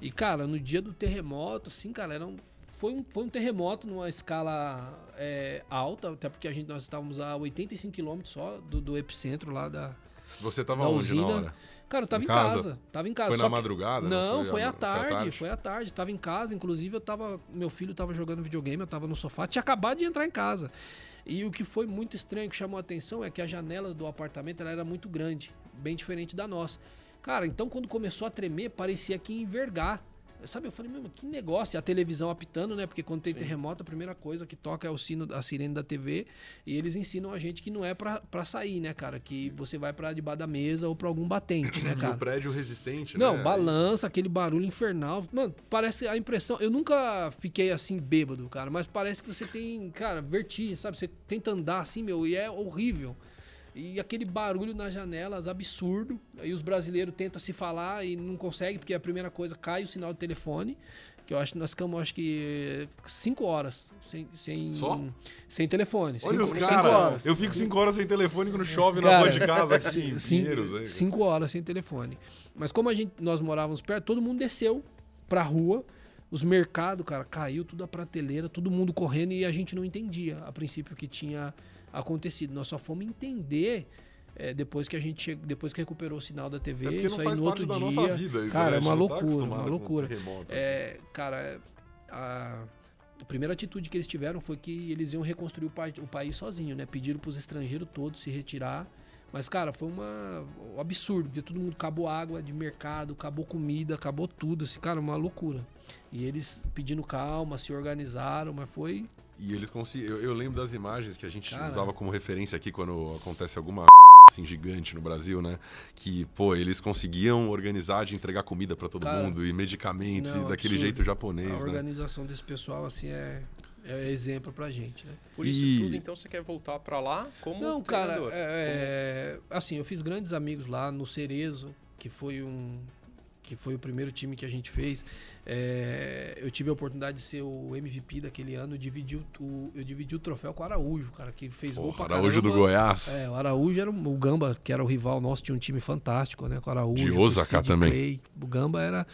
E, cara, no dia do terremoto, assim, cara, era um, foi, um, foi um terremoto numa escala é, alta, até porque a gente, nós estávamos a 85 quilômetros só do, do epicentro lá da. Você tava Da onde na usina. hora? Cara, eu tava Em em, casa? casa? Tava em casa. Foi na que- madrugada? Não, Foi foi, à- à foi à tarde, tarde? foi à tarde. Tava em casa, inclusive eu tava. Meu filho tava jogando videogame, eu tava no sofá, tinha acabado de entrar em casa. E o que foi muito estranho, que chamou a atenção, é que a janela do apartamento era muito grande, bem diferente da nossa. Cara, então quando começou a tremer, parecia que ia envergar. Sabe, eu falei, meu, que negócio. E a televisão apitando, né? Porque quando tem terremoto, a primeira coisa que toca é o sino, a sirene da TV. E eles ensinam a gente que não é pra, pra sair, né, cara? Que você vai pra debaixo da mesa ou pra algum batente, né, cara? prédio resistente, Não, né? balança, aquele barulho infernal. Mano, parece a impressão. Eu nunca fiquei assim bêbado, cara, mas parece que você tem, cara, vertigem, sabe? Você tenta andar assim, meu, e é horrível. E aquele barulho nas janelas, absurdo. Aí os brasileiros tentam se falar e não conseguem, porque a primeira coisa, cai o sinal do telefone. Que eu acho que nós ficamos, acho que, cinco horas sem, sem, Só? sem telefone. Olha cinco, os caras. Eu fico cinco horas sem telefone quando chove na Cara, rua de casa *laughs* aqui aí. Cinco horas sem telefone. Mas como a gente, nós morávamos perto, todo mundo desceu pra rua. Os mercados, cara, caiu tudo a prateleira, todo mundo correndo e a gente não entendia a princípio que tinha acontecido. Nós só fomos entender eh, depois que a gente chegou, depois que recuperou o sinal da TV, porque isso aí no outro dia. nossa vida. Isso, cara, né? é A gente uma tá loucura, uma loucura. É, cara, a, a primeira atitude que eles tiveram foi que eles iam reconstruir o, pa- o país sozinho, né? Pediram pros estrangeiros todos se retirar. Mas, cara, foi uma, um absurdo, porque todo mundo acabou água de mercado, acabou comida, acabou tudo. Assim, cara, uma loucura. E eles pedindo calma, se organizaram, mas foi. E eles conseguiram. Eu, eu lembro das imagens que a gente Cara. usava como referência aqui quando acontece alguma assim gigante no Brasil, né? Que, pô, eles conseguiam organizar de entregar comida pra todo Cara, mundo e medicamentos não, e daquele absurdo. jeito A japonês, né? organização desse pessoal, assim, é, é exemplo pra gente, né? Por isso E- tudo, então você quer voltar pra lá como Não, cara, treinador? é, é, assim, eu fiz grandes amigos lá no Cerezo, que foi um que foi o primeiro time que a gente fez. É, eu tive a oportunidade de ser o MVP daquele ano, eu dividi o, eu dividi o troféu com o Araújo, cara, que fez gol Porra, pra Araújo do caramba. Goiás. É, o Araújo era o Gamba, que era o rival nosso, tinha um time fantástico, né? Com o Araújo. De Osaka também. Clay. O Gamba era.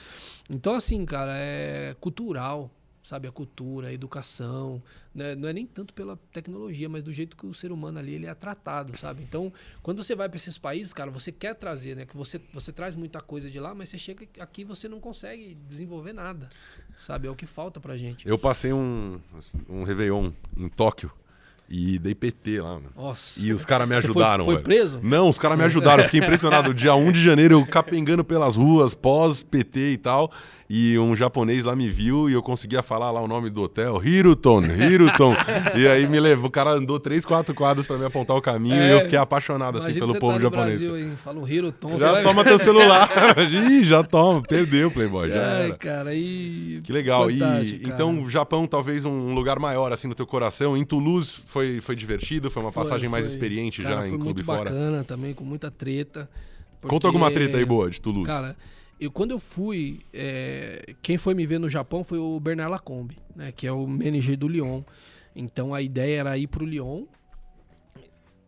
Então, assim, cara, é cultural, sabe? A cultura, a educação. Né? Não é nem tanto pela tecnologia, mas do jeito que o ser humano ali ele é tratado, sabe? Então, quando você vai para esses países, cara, você quer trazer, né? Que você, você traz muita coisa de lá, mas você chega aqui você não consegue desenvolver nada, sabe? É o que falta pra gente. Eu passei um, um Réveillon em Tóquio e dei PT lá, mano. Nossa. E os caras me Você foi- ajudaram, foi preso? Não, os caras me ajudaram. Eu fiquei impressionado. Dia 1 de janeiro, eu capengando pelas ruas, pós-PT e tal. E um japonês lá me viu e eu conseguia falar lá o nome do hotel. Hiruton, Hiruton. e aí me levou. O cara andou três, quatro quadras pra me apontar o caminho É, e eu fiquei apaixonado, assim, pelo povo tá japonês. Brasil, hein? Fala um Hiroton. você Já vai- toma teu celular. *laughs* Ih, já toma. Perdeu, Playboy. Já Ai, era. cara, e. Que legal. E cara. então, o Japão, talvez um lugar maior, assim, no teu coração. Em Toulouse foi, foi divertido, foi uma Foi, passagem mais foi. experiente Cara, já foi em clube muito fora. bacana também, com muita treta. Conta porque, alguma treta aí boa de Toulouse. Cara, eu, quando eu fui, é, quem foi me ver no Japão foi o Bernard Lacombe, né, que é o manager do Lyon. Então a ideia era ir pro Lyon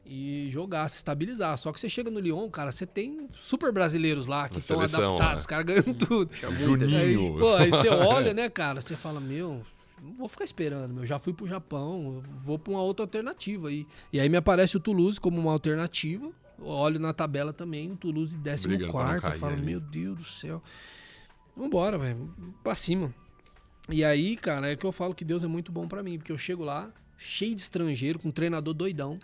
e jogar, se estabilizar. Só que você chega no Lyon, cara, você tem super brasileiros lá que estão adaptados, né? os caras ganham tudo. *laughs* Juninho. Aí, pô, aí você olha, né, cara, você fala, meu, não vou ficar esperando, meu, já fui pro Japão, vou pra uma outra alternativa aí. E aí me aparece o Toulouse como uma alternativa. Olho na tabela também, o Toulouse décimo Brigando pra não quarto, eu cair falo, ali. meu Deus do céu. Vambora, velho, pra cima. E aí, cara, é que eu falo que Deus é muito bom pra mim, porque eu chego lá, cheio de estrangeiro, com um treinador doidão.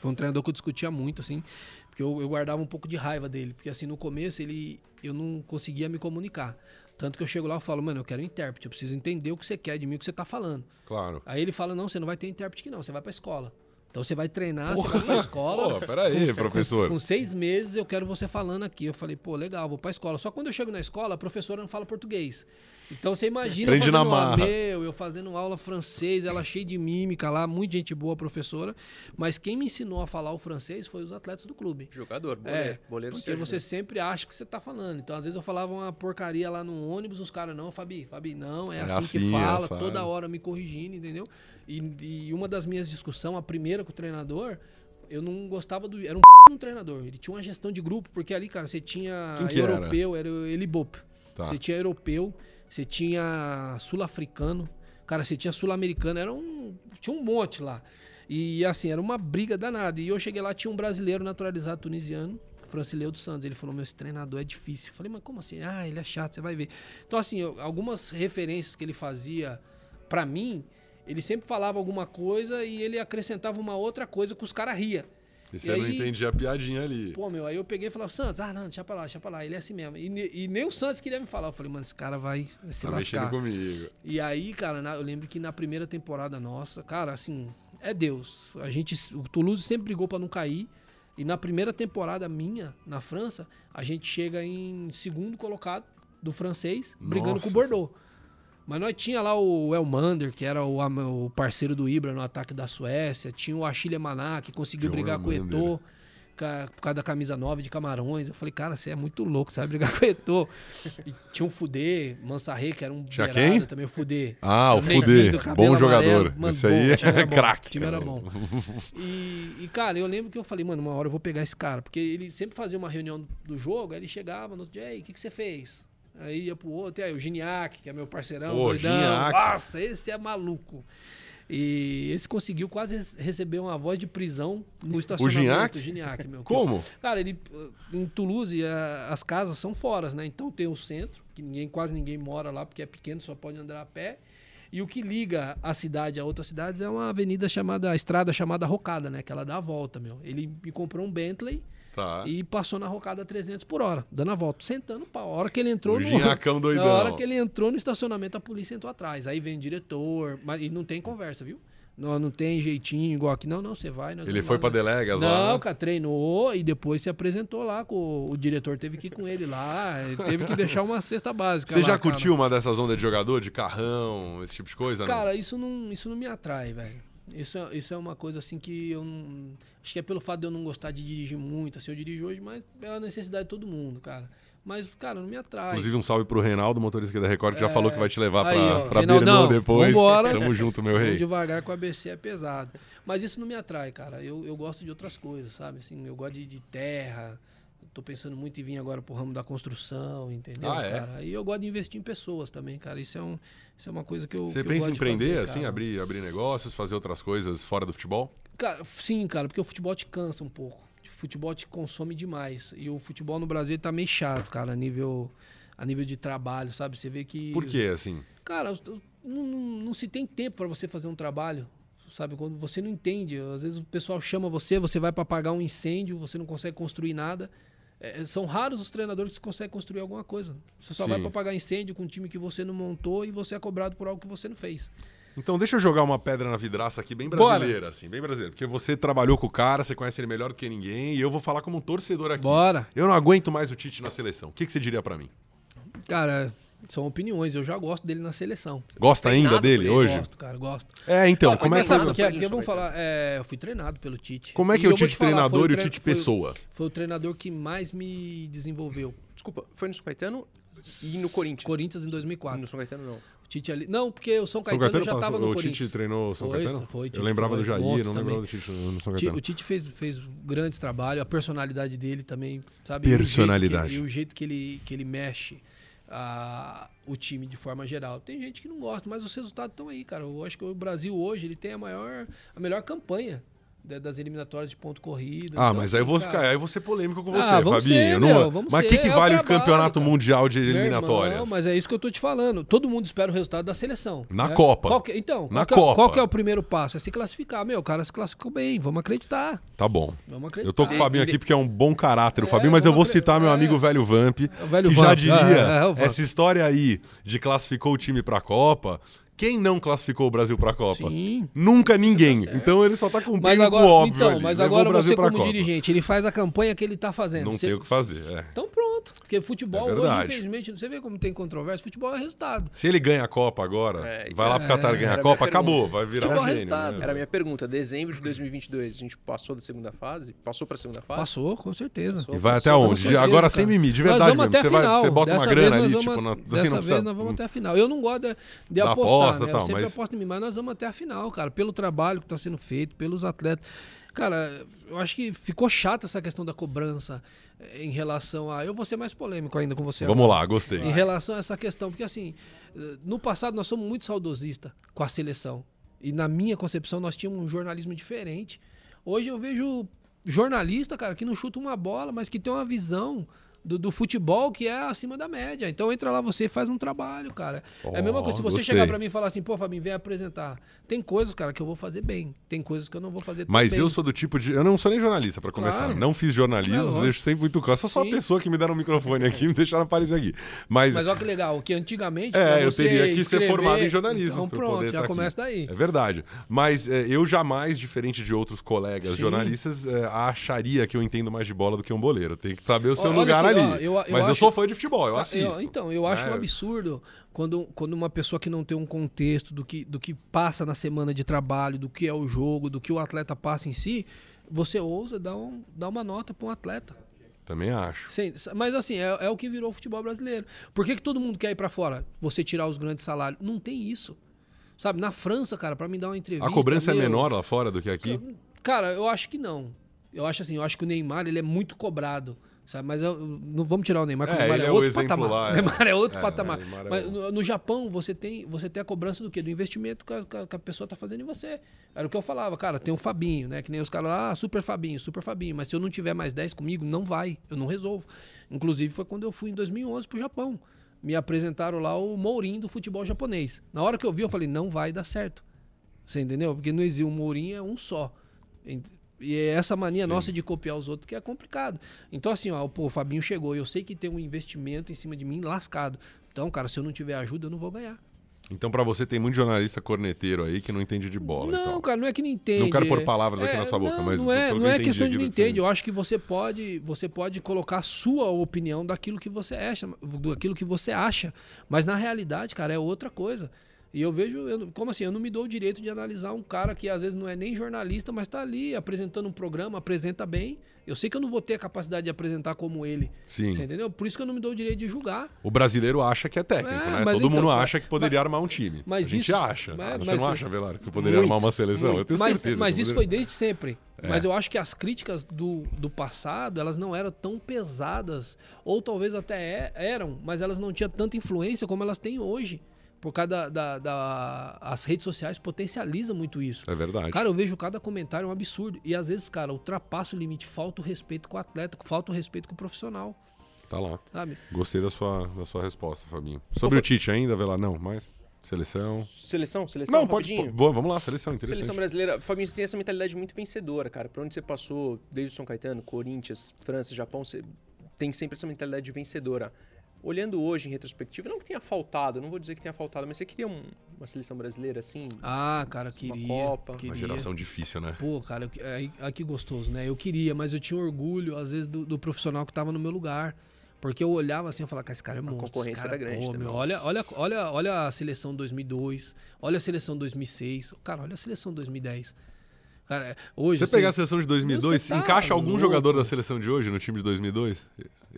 Foi um treinador que eu discutia muito, assim, porque eu, eu guardava um pouco de raiva dele, porque assim, no começo ele eu não conseguia me comunicar. Tanto que eu chego lá e falo, mano, eu quero um intérprete, eu preciso entender o que você quer de mim, o que você tá falando. Claro. Aí ele fala, não, você não vai ter intérprete aqui não, você vai pra escola. Então você vai treinar, você vai pra escola. Pô, peraí, Com- professor. Com, com seis meses eu quero você falando aqui. Eu falei, pô, legal, vou pra escola. Só quando eu chego na escola, a professora não fala português. Então você imagina eu na fazendo marra. meu, eu fazendo aula francês, ela cheia de mímica lá, muito gente boa, professora. Mas quem me ensinou a falar o francês foi os atletas do clube. Jogador, boleiro. É, boleiro porque você né? sempre acha que você tá falando. Então, às vezes eu falava uma porcaria lá no ônibus, os caras, não, Fabi, Fabi, não, é, É assim, assim, que fala, assado. toda hora me corrigindo, entendeu? E, e uma das minhas discussões, a primeira com o treinador, eu não gostava do. Era um *laughs* um treinador. Ele tinha uma gestão de grupo, porque ali, cara, você tinha era? europeu, era, o Elibop. Tá. Você tinha europeu, você tinha sul-africano, cara, você tinha sul-americano, era um. Tinha um monte lá. E assim, era uma briga danada. E eu cheguei lá, tinha um brasileiro naturalizado tunisiano, Francileu dos Santos. Ele falou: Meu, esse treinador é difícil. Eu falei, mas como assim? Ah, ele é chato, você vai ver. Então, assim, eu- algumas referências que ele fazia pra mim, ele sempre falava alguma coisa e ele acrescentava uma outra coisa que os caras ria. E E você não aí- entendia a piadinha ali. Pô, meu, aí eu peguei e falei, Santos, ah, não, deixa pra lá, deixa pra lá, ele é assim mesmo. E, e nem o Santos queria me falar. Eu falei, mano, esse cara vai se tá mexendo lascar. comigo. E aí, cara, na- eu lembro que na primeira temporada nossa, cara, assim, é Deus. A gente, o Toulouse sempre brigou pra não cair. E na primeira temporada minha, na França, a gente chega em segundo colocado do francês, brigando Nossa. com o Bordeaux. Mas nós tinha lá o Elmander, que era o, o parceiro do Ibra no ataque da Suécia. Tinha o Achille Maná, que conseguiu John brigar com o. Eto'o. por causa da camisa 9 de Camarões. Eu falei, cara, você é muito louco, você vai brigar *laughs* com o Eto'o. E tinha um Fudê, Mansarré, que era um Tinha quem? também, o Fudê. Ah, o Fudê. Bom jogador. amarelo, Esse aí é craque. O time era bom. E, e, cara, eu lembro que eu falei, mano, uma hora eu vou pegar esse cara. Porque ele sempre fazia uma reunião do jogo, aí ele chegava no outro dia, ei, o que, que você fez? Aí ia pro outro, e aí o Giniac, que é meu parceirão, Pô, doidão. Gignac. Nossa, esse é maluco. E esse conseguiu quase receber uma voz de prisão no estacionamento. Gignac? O Giniac, meu. *laughs* Como? Cara, ele em Toulouse a- as casas são fora, né? Então tem o centro, que ninguém quase ninguém mora lá porque é pequeno, só pode andar a pé. E o que liga a cidade a outras cidades é uma avenida chamada, a estrada chamada Rocada, né? Que ela dá a volta, meu. Ele me comprou um Bentley Tá. e passou na Rocada a 300 por hora, dando a volta, sentando pau. A hora que ele entrou O no *laughs* doidão. Na hora que ele entrou no estacionamento, a polícia entrou atrás. Aí vem o diretor, mas e não tem conversa, viu? Não, não tem jeitinho igual aqui. Não, não, você vai. Ele foi pra né? Delegas lá. Não, cara, treinou e depois se apresentou lá com o, diretor, teve que ir com ele lá, teve que deixar uma cesta básica. Você lá, já cara. curtiu uma dessas ondas de jogador, de carrão, esse tipo de coisa? não? Cara, isso não, isso não me atrai, velho. Isso, é- isso é uma coisa assim que eu não. Acho que é pelo fato de eu não gostar de dirigir muito. Assim, eu dirijo hoje, mas pela necessidade de todo mundo, cara. Mas, cara, não me atrai. Inclusive, um salve pro Reinaldo, motorista aqui da Record, que já É. falou que vai te levar Aí, pra, ó, pra Bernão depois. vambora. Tamo junto, meu rei. devagar com a ABC é pesado. Mas isso não me atrai, cara. Eu, eu gosto de outras coisas, sabe? Assim, eu gosto de, de terra. Tô pensando muito em vir agora pro ramo da construção, entendeu, Ah, é? cara? E eu gosto de investir em pessoas também, cara. Isso é, um, isso é uma coisa que eu. Você que eu pensa gosto em de empreender, fazer, assim, abrir, abrir negócios, fazer outras coisas fora do futebol? Cara, sim, cara, porque o futebol te cansa um pouco. O futebol te consome demais. E o futebol no Brasil tá meio chato, cara, a nível, a nível de trabalho, sabe? Você vê que. Por quê, assim? Cara, não, não, não se tem tempo para você fazer um trabalho, sabe? Quando você não entende, às vezes o pessoal chama você, você vai para apagar um incêndio, você não consegue construir nada. É, são raros os treinadores que conseguem construir alguma coisa. Você só vai Sim. para apagar incêndio com um time que você não montou e você é cobrado por algo que você não fez. Então deixa eu jogar uma pedra na vidraça aqui, bem Bora. brasileira, assim, bem brasileira. Porque você trabalhou com o cara, você conhece ele melhor do que ninguém, e eu vou falar como um torcedor aqui. Bora. Eu não aguento mais o Tite na seleção. O que, que você diria pra mim? Cara, são opiniões. Eu já gosto dele na seleção. Gosta ainda dele hoje? Gosto, cara, gosto. É, então, Cara, como é que sabe o que é? Porque vamos falar, é, eu fui treinado pelo Tite. como é que E é o eu Tite te falar, treinador e o tre- Tite foi pessoa? Foi o treinador que mais me desenvolveu. Desculpa, foi no São Caetano e no Corinthians? Corinthians em 2004. No São Caetano, não. O Tite ali. Não, porque o São São Caetano, Caetano já estava no o Corinthians. Tite treinou o São Foi, Caetano? foi, eu Tite lembrava foi, do Jair, não também. lembrava do Tite no São Caetano. O Tite fez, fez grandes trabalhos, a personalidade dele também, sabe? Personalidade. E o jeito que, e o jeito que ele, que ele mexe ah, o time de forma geral. Tem gente que não gosta, mas os resultados estão aí, cara. Eu acho que o Brasil hoje ele tem a maior, a melhor campanha das eliminatórias de ponto corrido. Ah, Então, mas aí eu assim, vou ficar, aí eu vou ser polêmico com Ah, você, vamos Fabinho. ser, não- meu, vamos mas o ser, que, que é vale o trabalho, campeonato cara. mundial de eliminatórias? irmão, mas é isso que eu tô te falando. Todo mundo espera o resultado da seleção. Na né? Copa. Que- então, Na qual, é, Copa. qual que é o primeiro passo? É se classificar. Meu, o cara se classificou bem, vamos acreditar. Tá bom. Vamos acreditar. Eu tô com o Fabinho aqui porque é um bom caráter, o É, Fabinho, mas eu vou citar meu é. amigo velho Vamp, O velho que já Vamp, diria, *laughs* é, é, essa história aí de classificou o time pra Copa, quem não classificou o Brasil pra Copa? Sim. Nunca ninguém. certo. então ele só tá cumprindo Mas com o agora, óbvio então, ali. mas Levou agora o Brasil você como Copa. dirigente, ele faz a campanha que ele tá fazendo. Não Você- tem o que fazer, é. Então pronto. Porque futebol É hoje, infelizmente, você vê como tem controvérsia, futebol é resultado. Se ele ganha a Copa agora, É, vai lá pro Qatar e ganha a a Copa, acabou, vai virar Futebol um é gênio. resultado. né? Era a minha pergunta. Dezembro de 2022, a gente passou da segunda fase? Passou pra segunda fase? Passou, com certeza. Passou. E vai até Com onde? certeza, Agora cara. sem mimimi, de verdade vamos mesmo. até Você, a vai, você bota uma Dessa grana vez ali, nós tipo, Dessa assim, não vez nós vamos até a final. Eu não gosto de, apostar, aposta, né? tal, eu sempre mas- aposto em mim, mas nós vamos até a final, cara. Pelo trabalho que está sendo feito, pelos atletas. Cara, eu acho que ficou chata essa questão da cobrança eh, em relação a... Eu vou ser mais polêmico ainda com você Vamos agora. lá, gostei. Em relação a essa questão, porque assim, eh, no passado nós somos muito saudosistas com a seleção. E na minha concepção nós tínhamos um jornalismo diferente. Hoje eu vejo jornalista, cara, que não chuta uma bola, mas que tem uma visão do, do futebol que é acima da média. Então entra lá você e faz um trabalho, cara. é a mesma coisa se você gostei. chegar pra mim e falar assim, pô, Fabinho, vem apresentar. Tem coisas, cara, que eu vou fazer bem. Tem coisas que eu não vou fazer tão Mas bem. eu sou do tipo de. Eu não sou nem jornalista, pra começar. Claro. Não fiz jornalismo, É deixo sempre muito claro. Sou só a pessoa que me deram um microfone aqui e me deixaram aparecer aqui. Mas, Mas olha que legal, que antigamente. É, eu você teria que ser escrever- formado em jornalismo Então pronto, tá já aqui. começa daí. É verdade. Mas é, eu jamais, diferente de outros colegas Sim. jornalistas, é, acharia que eu entendo mais de bola do que um boleiro. Tem que saber o seu Olha lugar aqui, ali. eu- eu Mas eu acho- sou fã de futebol, eu assisto. então, eu acho né? um absurdo quando, quando uma pessoa que não tem um contexto do que, do que passa na semana de trabalho, do que é o jogo, do que o atleta passa em si, você ousa dar, um, dar uma nota para um atleta. Também acho. Sim, mas assim, é, é o que virou o futebol brasileiro. Por que, que todo mundo quer ir para fora? Você tirar os grandes salários. Não tem isso. Sabe, na França, cara, para me dar uma entrevista. A cobrança meu, é menor lá fora do que aqui? Cara, eu acho que não. Eu acho assim, eu acho que o Neymar ele é muito cobrado. Sabe? Mas eu, não vamos tirar o Neymar, porque É, o Neymar é, é o outro patamar. lá, *laughs* é. O Neymar é outro É, patamar. é, é Mas no, no Japão, você tem, você tem a cobrança do quê? Do investimento que a, que a- pessoa tá fazendo em você. Era o que eu falava, cara, tem o Fabinho, né? Que nem os caras lá, ah, super Fabinho, super Fabinho. Mas se eu não tiver mais 10 comigo, não vai. Eu não resolvo. Inclusive, foi quando eu fui em 2011 pro Japão. Me apresentaram lá o Mourinho do futebol japonês. Na hora que eu vi, eu falei, não vai dar certo. Você entendeu? Porque não existe, o Mourinho é um só. E é essa mania Sim. nossa de copiar os outros que é complicado. Então, assim, ó, pô, o Fabinho chegou, eu sei que tem um investimento em cima de mim lascado. Então, cara, se eu não tiver ajuda, eu não vou ganhar. Então, pra você, tem muito jornalista corneteiro aí que não entende de bola. não, cara, não é que não entende. Não quero pôr é- palavras aqui é, na sua boca, não, mas não é, não é questão de aqui não entende. Eu acho que você pode, você pode colocar a sua opinião daquilo que você acha, daquilo que você acha, mas na realidade, cara, é outra coisa. E eu vejo, eu, como assim, eu não me dou o direito de analisar um cara que às vezes não é nem jornalista, mas tá ali apresentando um programa, apresenta bem. Eu sei que eu não vou ter a capacidade de apresentar como ele. Sim. Você entendeu? Por isso que eu não me dou o direito de julgar. O brasileiro acha que é técnico, É, né? mas Todo então, mundo mas- acha que poderia armar um time. mas a gente isso- acha. mas- você mas- não acha, Velar, que você poderia Muito, armar uma seleção? Eu tenho mas, certeza. mas isso poderia. foi desde sempre. É. Mas eu acho que as críticas do, do passado, elas não eram tão pesadas, ou talvez até é- eram, mas elas não tinham tanta influência como elas têm hoje. Por causa da, da- da- as redes sociais potencializam muito isso. É verdade. Cara, eu vejo cada comentário um absurdo. E às vezes, cara, ultrapassa o limite, falta o respeito com o atleta, falta o respeito com o profissional, Tá lá. sabe? Gostei da sua, da sua resposta, Fabinho. Sobre o Tite ainda, Velar? Não, mais? Seleção? Seleção, seleção, Não, pode. rapidinho. pô, vamos lá, seleção, interessante. Seleção brasileira, Fabinho, você tem essa mentalidade muito vencedora, cara. Pra onde você passou, desde o São Caetano, Corinthians, França, Japão, você tem sempre essa mentalidade de vencedora. Olhando hoje em retrospectiva, não que tenha faltado, não vou dizer que tenha faltado, mas você queria um- uma seleção brasileira assim? Ah, cara, queria. Copa. Uma queria. Uma geração difícil, né? Pô, cara, eu, que- aí, aí que gostoso, né? Eu queria, mas eu tinha orgulho, às vezes, do, do profissional que tava no meu lugar. Porque eu olhava assim e falava, cara, esse cara é monstro. esse concorrência cara, era grande pô, também. meu, olha, olha, olha, olha a seleção 2002, olha a seleção 2006, cara, olha a seleção 2010. Cara, é, hoje... Se você assim, pegar a seleção de 2002, Você tá encaixa algum louco. jogador da seleção de hoje no time de 2002?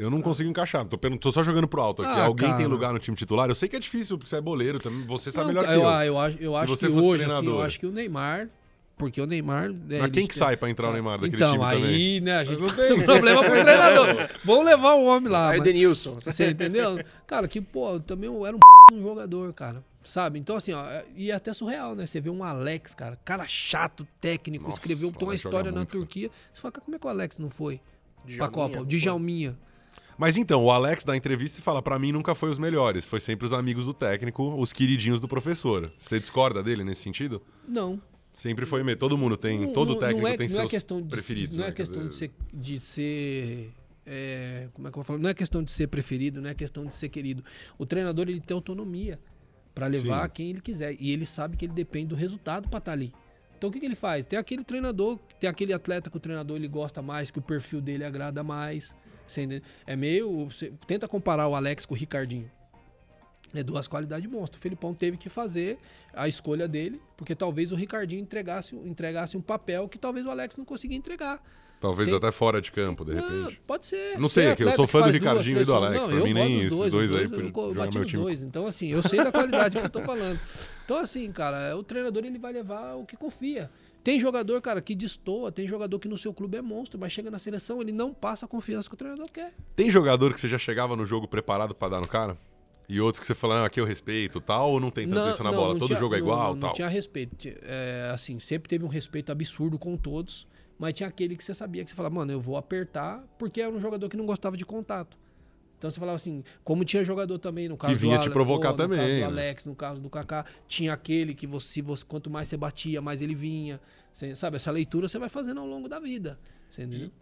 Eu não consigo encaixar. Tô, tô só jogando pro alto aqui. Ah, Alguém tem cara. lugar no time titular? Eu sei que é difícil, porque você é boleiro também. Você sabe não, melhor que eu, eu. eu, acho- eu acho você que hoje, assim, eu treinador. acho que o Neymar... Porque o Neymar... né, Mas quem que sai pra entrar o Neymar daquele então, time aí, também? né, a gente não tem. um problema pro treinador. *laughs* Vamos levar o homem lá. Aí o mas- Denilson. Você *laughs* entendeu? Cara, que, pô, também eu era um *laughs* um jogador, cara. Sabe? Então, assim, ó, e é até surreal, né? Você vê um Alex, cara, cara chato, técnico, Nossa, escreveu tem uma história na muito. Turquia. Você fala, cara, como é que o Alex não foi pra Djalminha, Copa? O pô. Mas então, o Alex dá entrevista e fala: pra mim nunca foi os melhores. Foi sempre os amigos do técnico, os queridinhos do professor. Você discorda dele nesse sentido? Não. Sempre foi mesmo. Todo mundo tem. Não- todo não- técnico não é, tem não seus é questão de, preferidos. Não né? é questão de dizer, ser. De ser é, como é que eu vou falar? Não é questão de ser preferido, não é questão de ser querido. O treinador ele tem autonomia pra levar Sim. quem ele quiser. E ele sabe que ele depende do resultado pra estar ali. Então o que, que ele faz? Tem aquele treinador, tem aquele atleta que o treinador ele gosta mais, que o perfil dele agrada mais. É meio. tenta comparar o Alex com o Ricardinho. É duas qualidades monstras. O Felipão teve que fazer a escolha dele, porque talvez o Ricardinho entregasse, entregasse um papel que talvez o Alex não conseguia entregar. Talvez tem- até fora de campo, de Não, repente. pode ser. Não sei, é que eu sou fã do Ricardinho duas, e do Alex. Não, Pra eu mim, nem esses dois, dois aí eu jogar bati meu time. dois. Então, assim, eu sei da qualidade que eu tô falando. Então, assim, cara, o treinador ele vai levar o que confia. Tem jogador, cara, que destoa, tem jogador que no seu clube é monstro, mas chega na seleção, ele não passa a confiança que o treinador quer. Tem jogador que você já chegava no jogo preparado pra dar no cara? E outros que você fala, ah, aqui eu respeito, tal, ou não tem tanto isso na bola? não Todo tinha- jogo é não, igual, não, tal. Não tinha respeito. É, assim, sempre teve um respeito absurdo com todos, mas tinha aquele que você sabia que você falava, mano, eu vou apertar, porque era um jogador que não gostava de contato. Então você falava assim, como tinha jogador também no caso vinha do te Ale- provocar pô, no caso também, né? do Alex, no caso do Kaká, tinha aquele que você, se você quanto mais você batia, mais ele vinha. Você, sabe, essa leitura você vai fazendo ao longo da vida.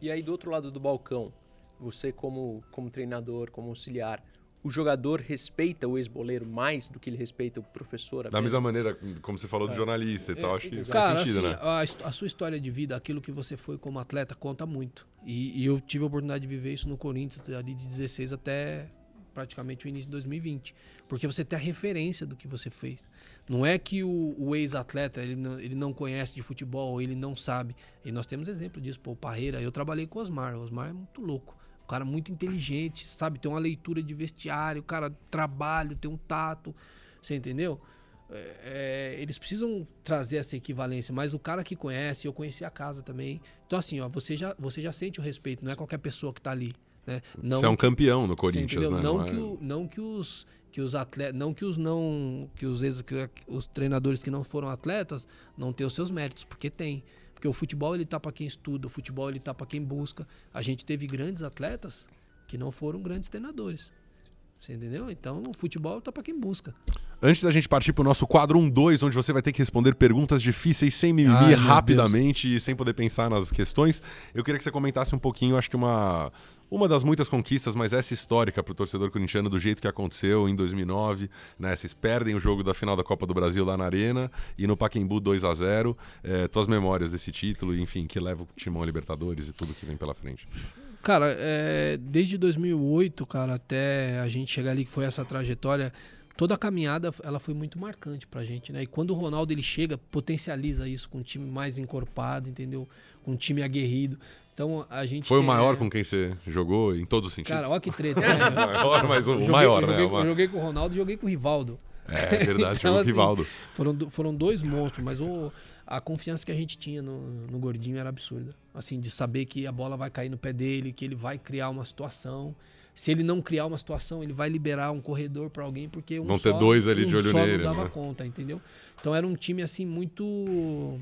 E, e aí do outro lado do balcão, você como, como treinador, como auxiliar, o jogador respeita o ex-boleiro mais do que ele respeita o professor? Da apenas? mesma maneira, como você É. falou do jornalista e tal, acho que Cara, faz sentido, assim, né? a, a sua história de vida, aquilo que você foi como atleta, conta muito. E, e eu tive a oportunidade de viver isso no Corinthians, ali de 16 até praticamente o início de 2020. Porque você tem a referência do que você fez. Não é que o, o ex-atleta ele não, ele não conhece de futebol, ele não sabe. E nós temos exemplo disso. Pô, o Parreira, eu trabalhei com o Osmar. O Osmar é muito louco. Cara muito inteligente, sabe? Tem uma leitura de vestiário, o cara trabalho, tem um tato. Você entendeu? É, é, eles precisam trazer essa equivalência, mas o cara que conhece, eu conheci a casa também. Então, assim, ó, você já, você já sente o respeito, não é qualquer pessoa que tá ali. Né? Não, você é um campeão no Corinthians, né? Não, não, é... que o, não que os que os atletas, não que os não que os ex, que os treinadores que não foram atletas não tenham os seus méritos, porque tem. Porque o futebol ele tá para quem estuda, o futebol ele tá para quem busca. A gente teve grandes atletas que não foram grandes treinadores. Você entendeu? Então, o futebol tá para quem busca. Antes da gente partir pro nosso quadro 1-2, onde você vai ter que responder perguntas difíceis sem mimimi, Ai, rapidamente e sem poder pensar nas questões, eu queria que você comentasse um pouquinho, acho que uma, uma das muitas conquistas, mas essa histórica para o torcedor corintiano do jeito que aconteceu em 2009, né? Vocês perdem o jogo da final da Copa do Brasil lá na Arena e no Pacaembu 2 a 0 é, Tuas memórias desse título, enfim, que leva o Timão a Libertadores e tudo que vem pela frente. Cara, é, desde 2008, cara, até a gente chegar ali que foi essa trajetória, toda a caminhada ela foi muito marcante pra gente, né? E quando o Ronaldo ele chega, potencializa isso com um time mais encorpado, entendeu? Com um time aguerrido. Então a gente Foi o maior com quem você jogou em todos os sentidos. Cara, olha que treta. *laughs* Né? o maior, mas o joguei, maior, eu né? Joguei, eu joguei com o Ronaldo e joguei com o Rivaldo. É, é verdade, *laughs* então, jogou com o assim, Rivaldo. Foram, foram dois monstros, mas o, a confiança que a gente tinha no, no Gordinho era absurda. Assim, de saber que a bola vai cair no pé dele, que ele vai criar uma situação. Se ele não criar uma situação, ele vai liberar um corredor para alguém, porque um Vão só, ter dois ali um de olho só nele. não dava né? conta, entendeu? Então era um time assim muito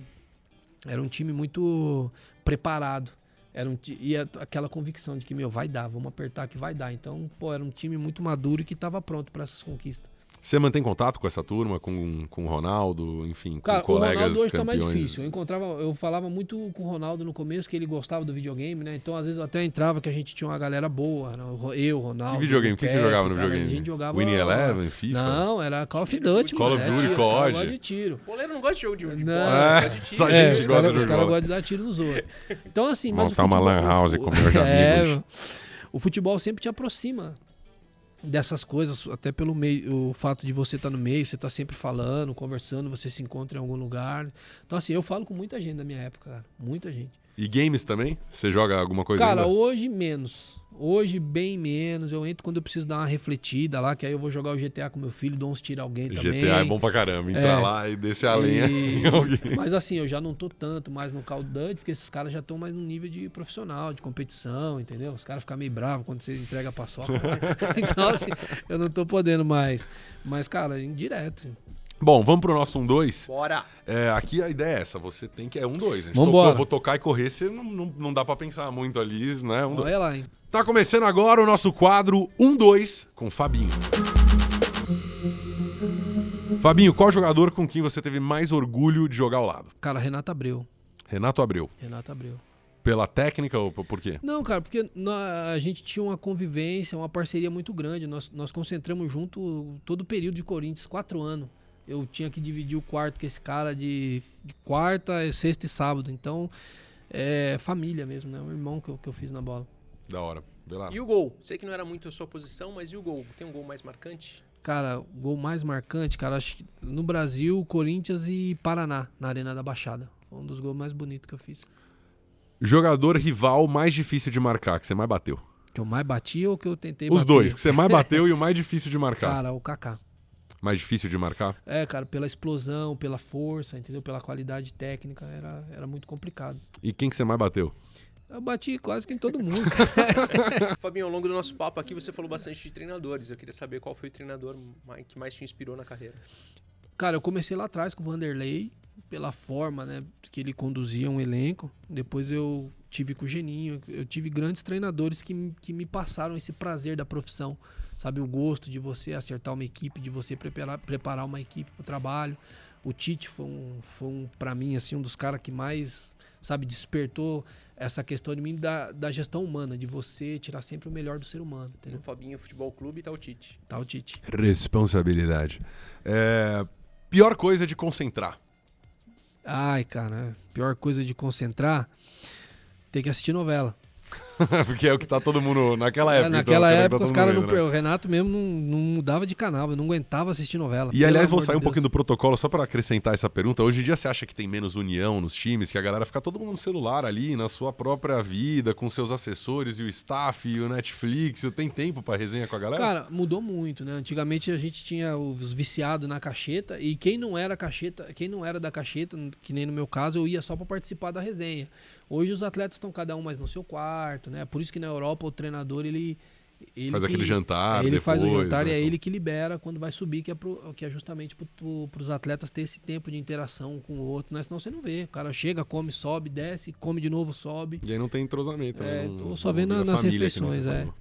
era um time muito preparado. Era um, e aquela convicção de que, meu, vai dar, vamos apertar que vai dar. Então, pô, era um time muito maduro e que estava pronto para essas conquistas. Você mantém contato com essa turma, com, com o Ronaldo, enfim, Cara, com colegas o Ronaldo hoje campeões? tá mais difícil. Eu encontrava, eu falava muito com o Ronaldo no começo que ele gostava do videogame, né? Então às vezes eu até entrava que a gente tinha uma galera boa, né? eu, Ronaldo. Que videogame? O que, que você jogava no cara, videogame? A gente jogava Winning Eleven, FIFA? Não, era Call of Duty, Call of Duty, é, COD. Os caras de tiro. O goleiro não gosta de jogo de, de Não. bola, É, de só a É, gente os gosta caras de os cara bola. gostam de dar tiro nos outros. Então assim, *laughs* mas Montar o uma lan house com meus *laughs* é, amigos. o futebol sempre te aproxima dessas coisas, até pelo meio, o fato de você estar no meio, você tá sempre falando, conversando, você se encontra em algum lugar. Então assim, eu falo com muita gente da minha época, cara, muita gente. E games também? Você joga alguma coisa Cara, ainda? hoje menos. Hoje bem menos. Eu entro quando eu preciso dar uma refletida lá, que aí eu vou jogar o GTA com meu filho, dou uns tiros a alguém também. GTA é bom pra caramba. Entrar É. lá e descer a lenha E- *laughs* alguém. Mas assim, eu já não tô tanto mais no Call Duty, porque esses caras já estão mais no nível de profissional, de competição, entendeu? Os caras ficam meio bravos quando você entrega a paçoca. *laughs* então, assim, eu não tô podendo mais. Mas, cara, indireto. Bom, vamos pro nosso 1-2. Bora! É, aqui a ideia é essa, você tem que. É 1-2. A gente Vambora. tocou, vou tocar e correr, você não, não, não dá pra pensar muito ali, né? 1-2. Olha lá, hein? Tá começando agora o nosso quadro 1-2 com Fabinho. Fabinho, qual jogador com quem você teve mais orgulho de jogar ao lado? Cara, Renato Abreu. Renato Abreu. Renato Abreu. Pela técnica ou por quê? Não, cara, porque a gente tinha uma convivência, uma parceria muito grande. Nós, nós concentramos junto todo o período de Corinthians, quatro anos. Eu tinha que dividir o quarto com esse cara de, de quarta, sexta e sábado. Então, é família mesmo, né? O irmão que eu, que eu fiz na bola. Da hora. Vê lá. E o gol? Sei que não era muito a sua posição, mas e o gol? Tem um gol mais marcante? Cara, o gol mais marcante, cara, acho que no Brasil, Corinthians e Paraná, na Arena da Baixada. Foi um dos gols mais bonitos que eu fiz. Jogador rival mais difícil de marcar, que você mais bateu. Que eu mais bati ou que eu tentei Os bater? dois, que você mais bateu e o mais difícil de marcar. Cara, o Kaká. Mais difícil de marcar? É, cara, pela explosão, pela força, entendeu? Pela qualidade técnica, era, era muito complicado. E quem que você mais bateu? Eu bati quase que em todo mundo. *laughs* Fabinho, ao longo do nosso papo aqui, você falou bastante de treinadores. Eu queria saber qual foi o treinador que mais te inspirou na carreira. cara, eu comecei lá atrás com o Vanderlei, pela forma, né, que ele conduzia um elenco. Depois eu tive com o Geninho. Eu tive grandes treinadores que, me- que me passaram esse prazer da profissão. Sabe, o gosto de você acertar uma equipe, de você preparar, preparar uma equipe para o trabalho. O Tite foi um, foi um para mim, assim, um dos caras que mais, sabe, despertou essa questão de mim da, da gestão humana, de você tirar sempre o melhor do ser humano, No entendeu? Fabinho Futebol Clube tá o Tite. Tá o Tite. Responsabilidade. É, Pior coisa de concentrar. Ai, cara, pior coisa de concentrar, ter que assistir novela. *laughs* Porque é o que tá todo mundo naquela É, época. então, naquela é o que tá época, todo os caras não. né? O Renato mesmo não, não mudava de canal, eu não aguentava assistir novela. E aliás, vou sair de um pouquinho do protocolo só para acrescentar essa pergunta. Hoje em dia você acha que tem menos união nos times, que a galera fica todo mundo no celular ali, na sua própria vida, com seus assessores e o staff e o Netflix. Tem tempo para resenha com a galera? Cara, mudou muito, né? Antigamente a gente tinha os viciados na cacheta e quem não era cacheta, quem não era da cacheta, que nem no meu caso, eu ia só para participar da resenha. Hoje os atletas estão cada um mais no seu quarto, né? Por isso que na Europa o treinador ele ele Faz que- aquele jantar ele depois, faz o jantar né, e é ele que libera quando vai subir, que é, pro- que é justamente para os atletas ter esse tempo de interação com o outro, né? Senão você não vê. O cara chega, come, sobe, desce, come de novo, sobe. E aí não tem entrosamento. É, né? Não- tô só vendo nas refeições, é. falou.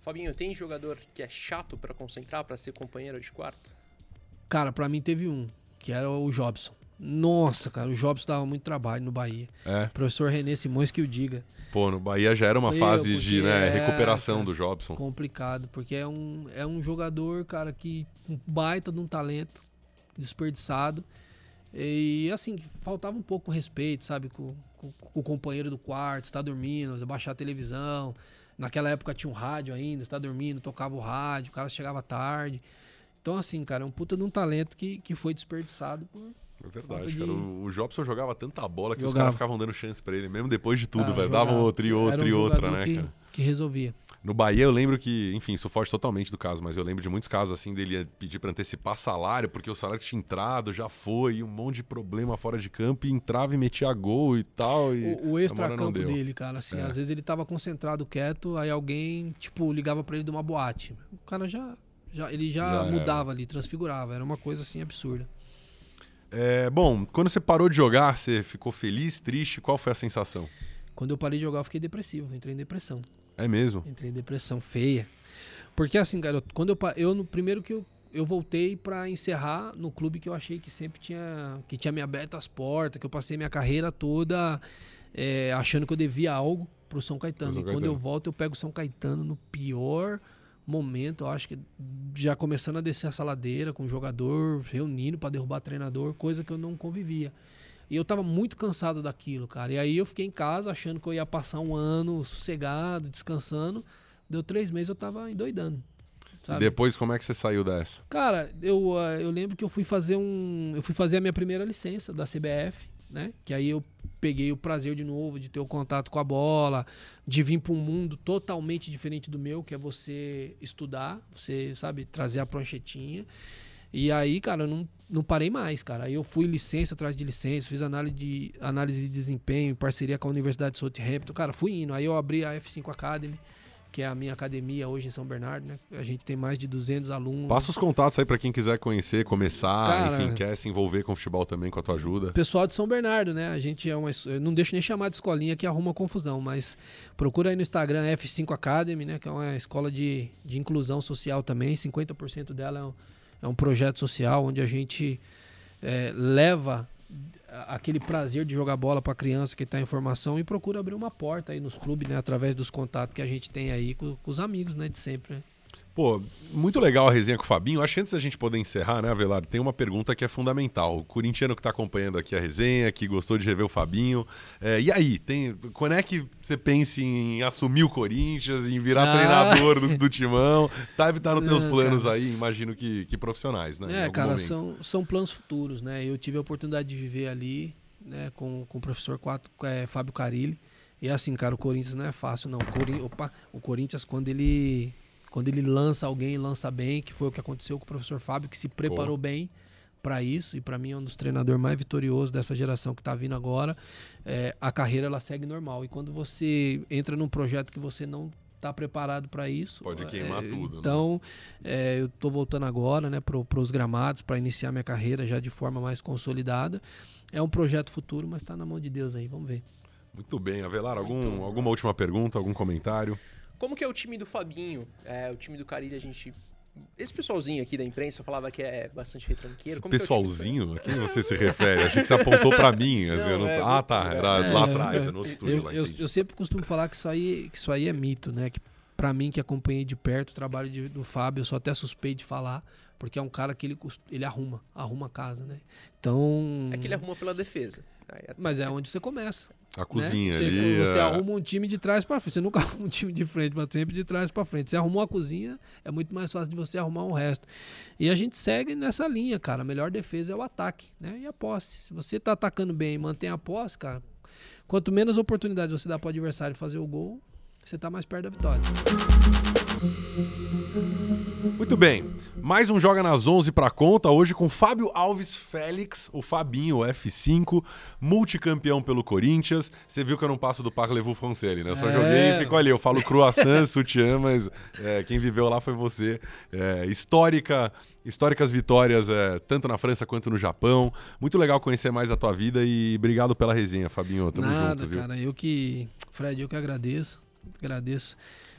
Fabinho, tem jogador que é chato pra concentrar, pra ser companheiro de quarto? Cara, pra mim teve um, que era o Jobson. Nossa, cara, o Jobson dava muito trabalho no Bahia. É, Professor Renê Simões que o diga. pô, no Bahia já era uma Meu, fase de né, é, recuperação do Jobson. Complicado, porque é um, é um jogador, cara, que um baita de um talento desperdiçado. E assim, faltava um pouco respeito, sabe, com, com- com o companheiro do quarto, está dormindo, baixar a televisão. Naquela época tinha um rádio ainda, está dormindo, tocava o rádio, o cara chegava tarde. Então, assim, cara, é um puta de um talento que, que foi desperdiçado por. É verdade, de- cara. O, o Jobson jogava tanta bola que os Jogava. caras ficavam dando chance pra ele, mesmo depois de tudo, Ah, velho. jogava. Davam outra e outra Era um e outra, né, que, cara? que resolvia. No Bahia eu lembro que, enfim, isso foge totalmente do caso, mas eu lembro de muitos casos assim dele pedir pra antecipar salário, porque o salário que tinha entrado já foi, e um monte de problema fora de campo, e entrava e metia gol e tal. E O, o extra-campo dele, cara, assim, É. às vezes ele tava concentrado, quieto, aí alguém, tipo, ligava pra ele de uma boate. O cara já, já ele já, Já era. mudava ali, transfigurava, era uma coisa assim absurda. É, bom, quando você parou de jogar, você ficou feliz, triste? Qual foi a sensação? Quando eu parei de jogar, eu fiquei depressivo, entrei em depressão. É mesmo? Entrei em depressão feia. Porque assim, garoto, quando eu eu no primeiro que eu, eu voltei pra encerrar no clube que eu achei que sempre tinha que tinha me aberto as portas, que eu passei minha carreira toda é, achando que eu devia algo pro São Caetano. Pro São e quando Caetano. eu volto, eu pego o São Caetano no pior momento, eu acho que já começando a descer essa ladeira com o jogador reunindo pra derrubar treinador, coisa que eu não convivia. E eu tava muito cansado daquilo, cara. E aí eu fiquei em casa achando que eu ia passar um ano sossegado, descansando. Deu três meses eu tava endoidando. E Sabe? depois, como é que você saiu dessa? Cara, eu, ah, eu lembro que eu fui fazer um. Eu fui fazer a minha primeira licença da CBF, né? Que aí eu peguei o prazer de novo de ter o contato com a bola, de vir para um mundo totalmente diferente do meu, que é você estudar, você, sabe, trazer a pranchetinha. E aí, cara, eu não, não parei mais, cara. Aí eu fui licença atrás de licença, fiz análise de, análise de desempenho em parceria com a Universidade de Southampton. Cara, fui indo. Aí eu abri a F5 Academy, que é a minha academia hoje em São Bernardo, né? A gente tem mais de 200 alunos. Passa os contatos aí pra quem quiser conhecer, começar, Cara- enfim, quer se envolver com o futebol também, com a tua ajuda. Pessoal de São Bernardo, né? A gente é uma. Eu não deixo nem chamar de escolinha que arruma confusão, mas procura aí no Instagram F5 Academy, né? Que é uma escola de, de inclusão social também. 50% dela é um, é um projeto social onde a gente é, leva aquele prazer de jogar bola para criança que está em formação e procura abrir uma porta aí nos clubes, né? Através dos contatos que a gente tem aí com, com os amigos, né? De sempre, né? Pô, muito legal a resenha com o Fabinho. Acho que antes da gente poder encerrar, né, Avelar, tem uma pergunta que é fundamental. O corintiano que tá acompanhando aqui a resenha, que gostou de rever o Fabinho. É, e aí, tem, quando é que você pensa em assumir o Corinthians, em virar Ah. treinador do, do timão? Deve estar nos teus planos cara. aí, imagino que, que profissionais, né? É, cara, momento. são, são planos futuros, né? Eu tive a oportunidade de viver ali, né, com, com o professor quatro, é, Fábio Carilli. E assim, cara, o Corinthians não é fácil, não. O, Corin- opa, o Corinthians, quando ele, quando ele lança alguém, lança bem, que foi o que aconteceu com o professor Fábio, que se preparou bem para isso, e para mim é um dos treinadores mais vitoriosos dessa geração que tá vindo agora. É, a carreira ela segue normal. E quando você entra num projeto que você não tá preparado para isso, Pode queimar é, tudo, né? Então, é, eu tô voltando agora, né, para os gramados, para iniciar minha carreira já de forma mais consolidada. É um projeto futuro, mas tá na mão de Deus aí, vamos ver. Muito bem, Avelar, algum, alguma última pergunta, algum comentário? Como que é o time do Fabinho? É, o time do Carilho, a gente... Esse pessoalzinho aqui da imprensa falava que é bastante retranqueiro. Esse Como que é o time do- pessoalzinho, a quem você se refere? Achei que você apontou pra mim. *laughs* assim, Não, eu não- é, Ah, tá, era É, lá atrás, é. é no outro estúdio Eu, lá, eu, eu sempre costumo falar que isso aí, que isso aí é mito, né? Que para mim que acompanhei de perto o trabalho de- do Fábio, eu sou até suspeito de falar, porque é um cara que ele, ele arruma, arruma a casa, né? Então, É que ele arruma pela defesa. Mas é onde você começa. A né? cozinha você, ali. você é. arruma um time de trás pra frente. Você nunca *laughs* arruma um time de frente, mas sempre de trás pra frente. Você arrumou a cozinha, é muito mais fácil de você arrumar o resto. E a gente segue nessa linha, cara. A melhor defesa é o ataque, né? E a posse. Se você tá atacando bem e mantém a posse, cara, quanto menos oportunidade você dá pro adversário fazer o gol, você tá mais perto da vitória. Muito bem. Mais um Joga nas 11 pra conta, hoje com Fábio Alves Félix, o Fabinho, o F5, multicampeão pelo Corinthians. Você viu que eu não passo do Parlez-vous Foncelli, né? Eu só É. joguei e ficou ali. Eu falo croissant, *laughs* sutiã, mas é, quem viveu lá foi você. É, histórica, históricas vitórias, é, tanto na França quanto no Japão. Muito legal conhecer mais a tua vida e obrigado pela resenha, Fabinho. Tamo Nada, junto, viu? cara. Eu que. Fred, eu que agradeço. Agradeço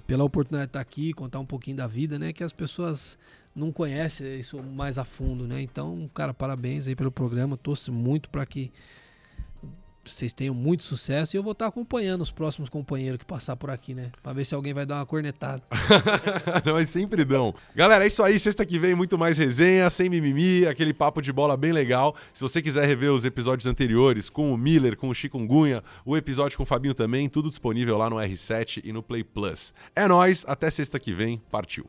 pela oportunidade de estar aqui, contar um pouquinho da vida, né? Que as pessoas não conhecem isso mais a fundo, né? Então, cara, parabéns aí pelo programa. Torço muito para que vocês tenham muito sucesso e eu vou estar acompanhando os próximos companheiros que passar por aqui, né? Pra ver se alguém vai dar uma cornetada. *laughs* Mas sempre dão. Galera, é isso aí. Sexta que vem, muito mais resenha, sem mimimi, aquele papo de bola bem legal. Se você quiser rever os episódios anteriores com o Miller, com o Chikungunya, o episódio com o Fabinho também, tudo disponível lá no R7 e no Play Plus. É nóis, até sexta que vem. Partiu.